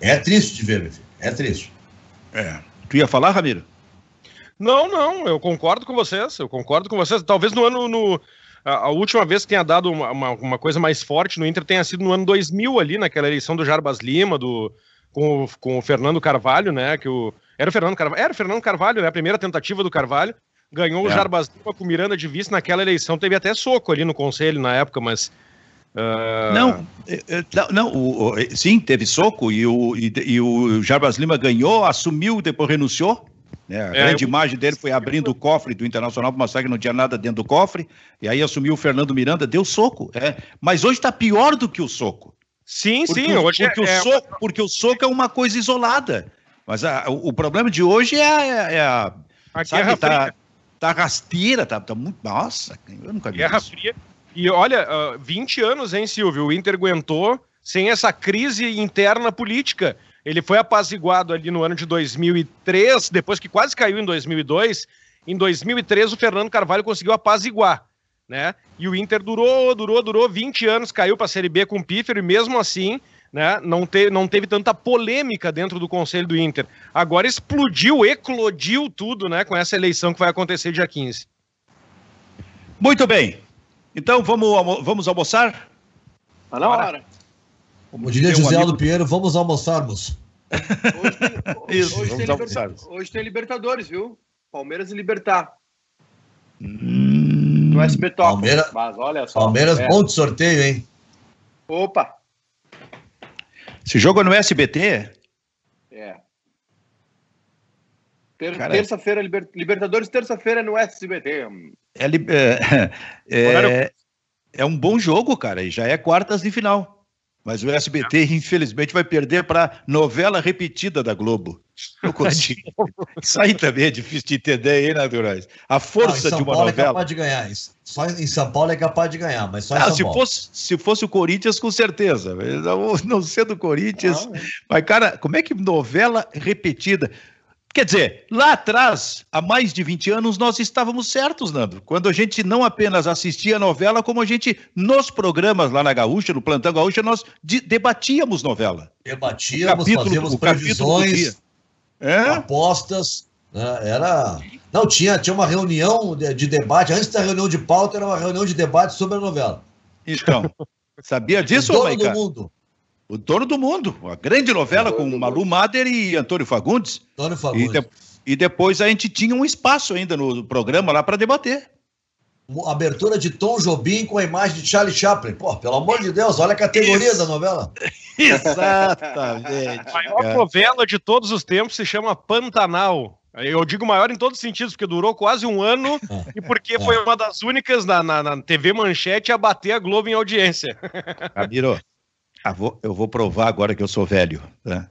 é triste de ver, meu filho. É triste. É. Tu ia falar, Ramiro? Não, não, eu concordo com vocês, eu concordo com vocês. Talvez no ano, no, a, a última vez que tenha dado uma, uma, uma, coisa mais forte no Inter tenha sido no ano 2000 ali, naquela eleição do Jarbas Lima, do, com, o, com o Fernando Carvalho, né, que o, era o Fernando Carvalho, era o Fernando Carvalho, né, a primeira tentativa do Carvalho, ganhou é. o Jarbas Lima com Miranda de vice naquela eleição, teve até soco ali no conselho na época, mas... Uh... Não, é, é, não, o, o, sim, teve soco e o, e, e o Jarbas Lima ganhou, assumiu, depois renunciou, é, a é, grande eu... imagem dele foi abrindo o cofre do Internacional para mostrar que não tinha nada dentro do cofre, e aí assumiu o Fernando Miranda, deu soco. É. Mas hoje está pior do que o soco. Sim, porque sim. hoje porque, é, o é soco, porque o soco é uma coisa isolada. Mas a, o, o, problema de hoje é, a. É a, a sabe, guerra tá, fria. Tá rasteira, tá, tá muito. Nossa, eu nunca vi Guerra isso. fria. E olha, uh, 20 anos, hein, Silvio? O Inter aguentou sem essa crise interna política. Ele foi apaziguado ali no ano de 2003, depois que quase caiu em 2002. Em 2003, o Fernando Carvalho conseguiu apaziguar, né? E o Inter durou, durou, durou 20 anos, caiu para a Série B com o Pífero e mesmo assim, né, não, te, não teve tanta polêmica dentro do Conselho do Inter. Agora explodiu, eclodiu tudo, né, com essa eleição que vai acontecer dia 15. Muito bem. Então vamos, vamos almoçar? Tá na hora. Como diria José um Aldo Pinheiro, vamos almoçarmos. Hoje tem, Isso, hoje, tem liberta... hoje tem Libertadores, viu? Palmeiras e Libertar. Hum, no SB Top. Palmeiras, mas olha só. Palmeiras, é. bom de sorteio, hein? Opa! Esse jogo é no SBT? É. Ter, terça-feira, liber, Libertadores, terça-feira no SBT. É, é, é, é um bom jogo, cara, e já é quartas de final. Mas o SBT, infelizmente, vai perder para novela repetida da Globo. Eu consigo. Isso aí também é difícil de entender, hein, Naturais? A força não, de uma Paulo novela. é capaz de ganhar. Só em São Paulo é capaz de ganhar, mas só em não, São se Paulo. Fosse, se fosse o Corinthians, com certeza. Não, não sendo o Corinthians. Não, mas, cara, como é que novela repetida? Quer dizer, lá atrás, há mais de 20 anos, nós estávamos certos, Nando. Quando a gente não apenas assistia a novela, como a gente, nos programas lá na Gaúcha, no Plantão Gaúcha, nós de, debatíamos novela. Debatíamos, capítulo, fazíamos previsões, é? apostas. Né? Era. Não, tinha, tinha uma reunião de, de, debate. Antes da reunião de pauta, era uma reunião de debate sobre a novela. Então, sabia disso, o dono do mundo. O Dono do Mundo, uma grande novela com Malu Mader e Antônio Fagundes. Antônio Fagundes. E, de, e, depois a gente tinha um espaço ainda no programa lá para debater. Abertura de Tom Jobim com a imagem de Charlie Chaplin. Pô, pelo amor de Deus, olha a categoria Isso. da novela. Exatamente. a maior novela de todos os tempos se chama Pantanal. Eu digo maior em todos os sentidos, porque durou quase um ano é. e porque é. foi uma das únicas na, na, na, TV Manchete a bater a Globo em audiência. Camiro, ah, eu vou provar agora que eu sou velho. Né?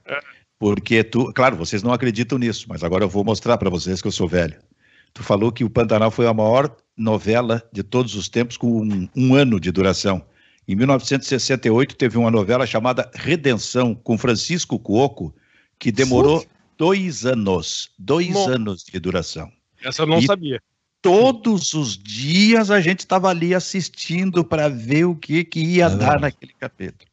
Porque tu, claro, vocês não acreditam nisso, mas agora eu vou mostrar para vocês que eu sou velho. Tu falou que o Pantanal foi a maior novela de todos os tempos, com um, um ano de duração. Em 1968 teve uma novela chamada Redenção, com Francisco Cuoco, que demorou dois anos. Dois Bom, anos de duração. Essa eu não e sabia. Todos os dias a gente estava ali assistindo para ver o que, que ia é dar naquele capítulo.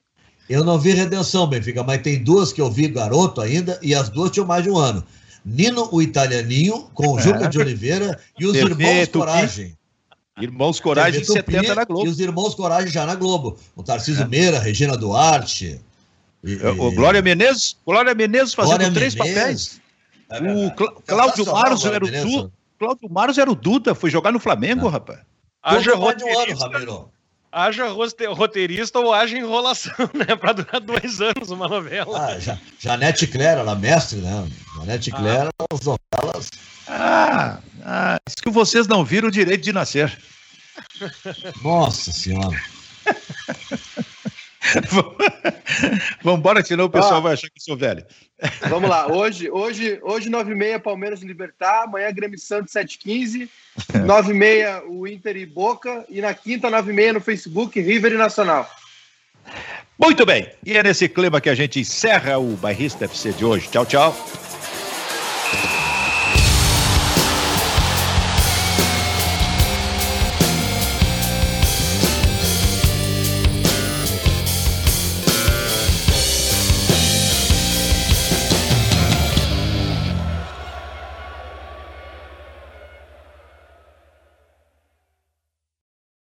Eu não vi Redenção, Benfica, mas tem duas que eu vi garoto ainda e as duas tinham mais de um ano. Nino o Italianinho, com o Juca é. de Oliveira e os TV, Irmãos Tupi. Coragem. Irmãos Coragem TV, 70 na Globo. E os Irmãos Coragem já na Globo. O Tarcísio é. Meira, Regina Duarte. E, o Glória Menezes, Glória Menezes fazendo Glória três Menezes. papéis. É o Cláudio Maros era o Duda. Cláudio Maros era o Duda, foi jogar no Flamengo, rapaz. Haja roteirista, ano, haja roteirista ou haja enrolação, né? Para durar dois anos uma novela. Ah, ja, Janete Clara, ela mestre, né? Janete ah. Clara, as novelas. Ah, ah, isso que vocês não viram o direito de nascer. Nossa Senhora. Vamos embora, senão o pessoal ah, vai achar que eu sou velho. Vamos lá, hoje, hoje, hoje 9h30 Palmeiras e Libertar, amanhã Grêmio Santos 7h15, 9h30 o Inter e Boca, e na quinta 9h30 no Facebook River e Nacional. Muito bem, e é nesse clima que a gente encerra o Bairrista FC de hoje. Tchau, tchau.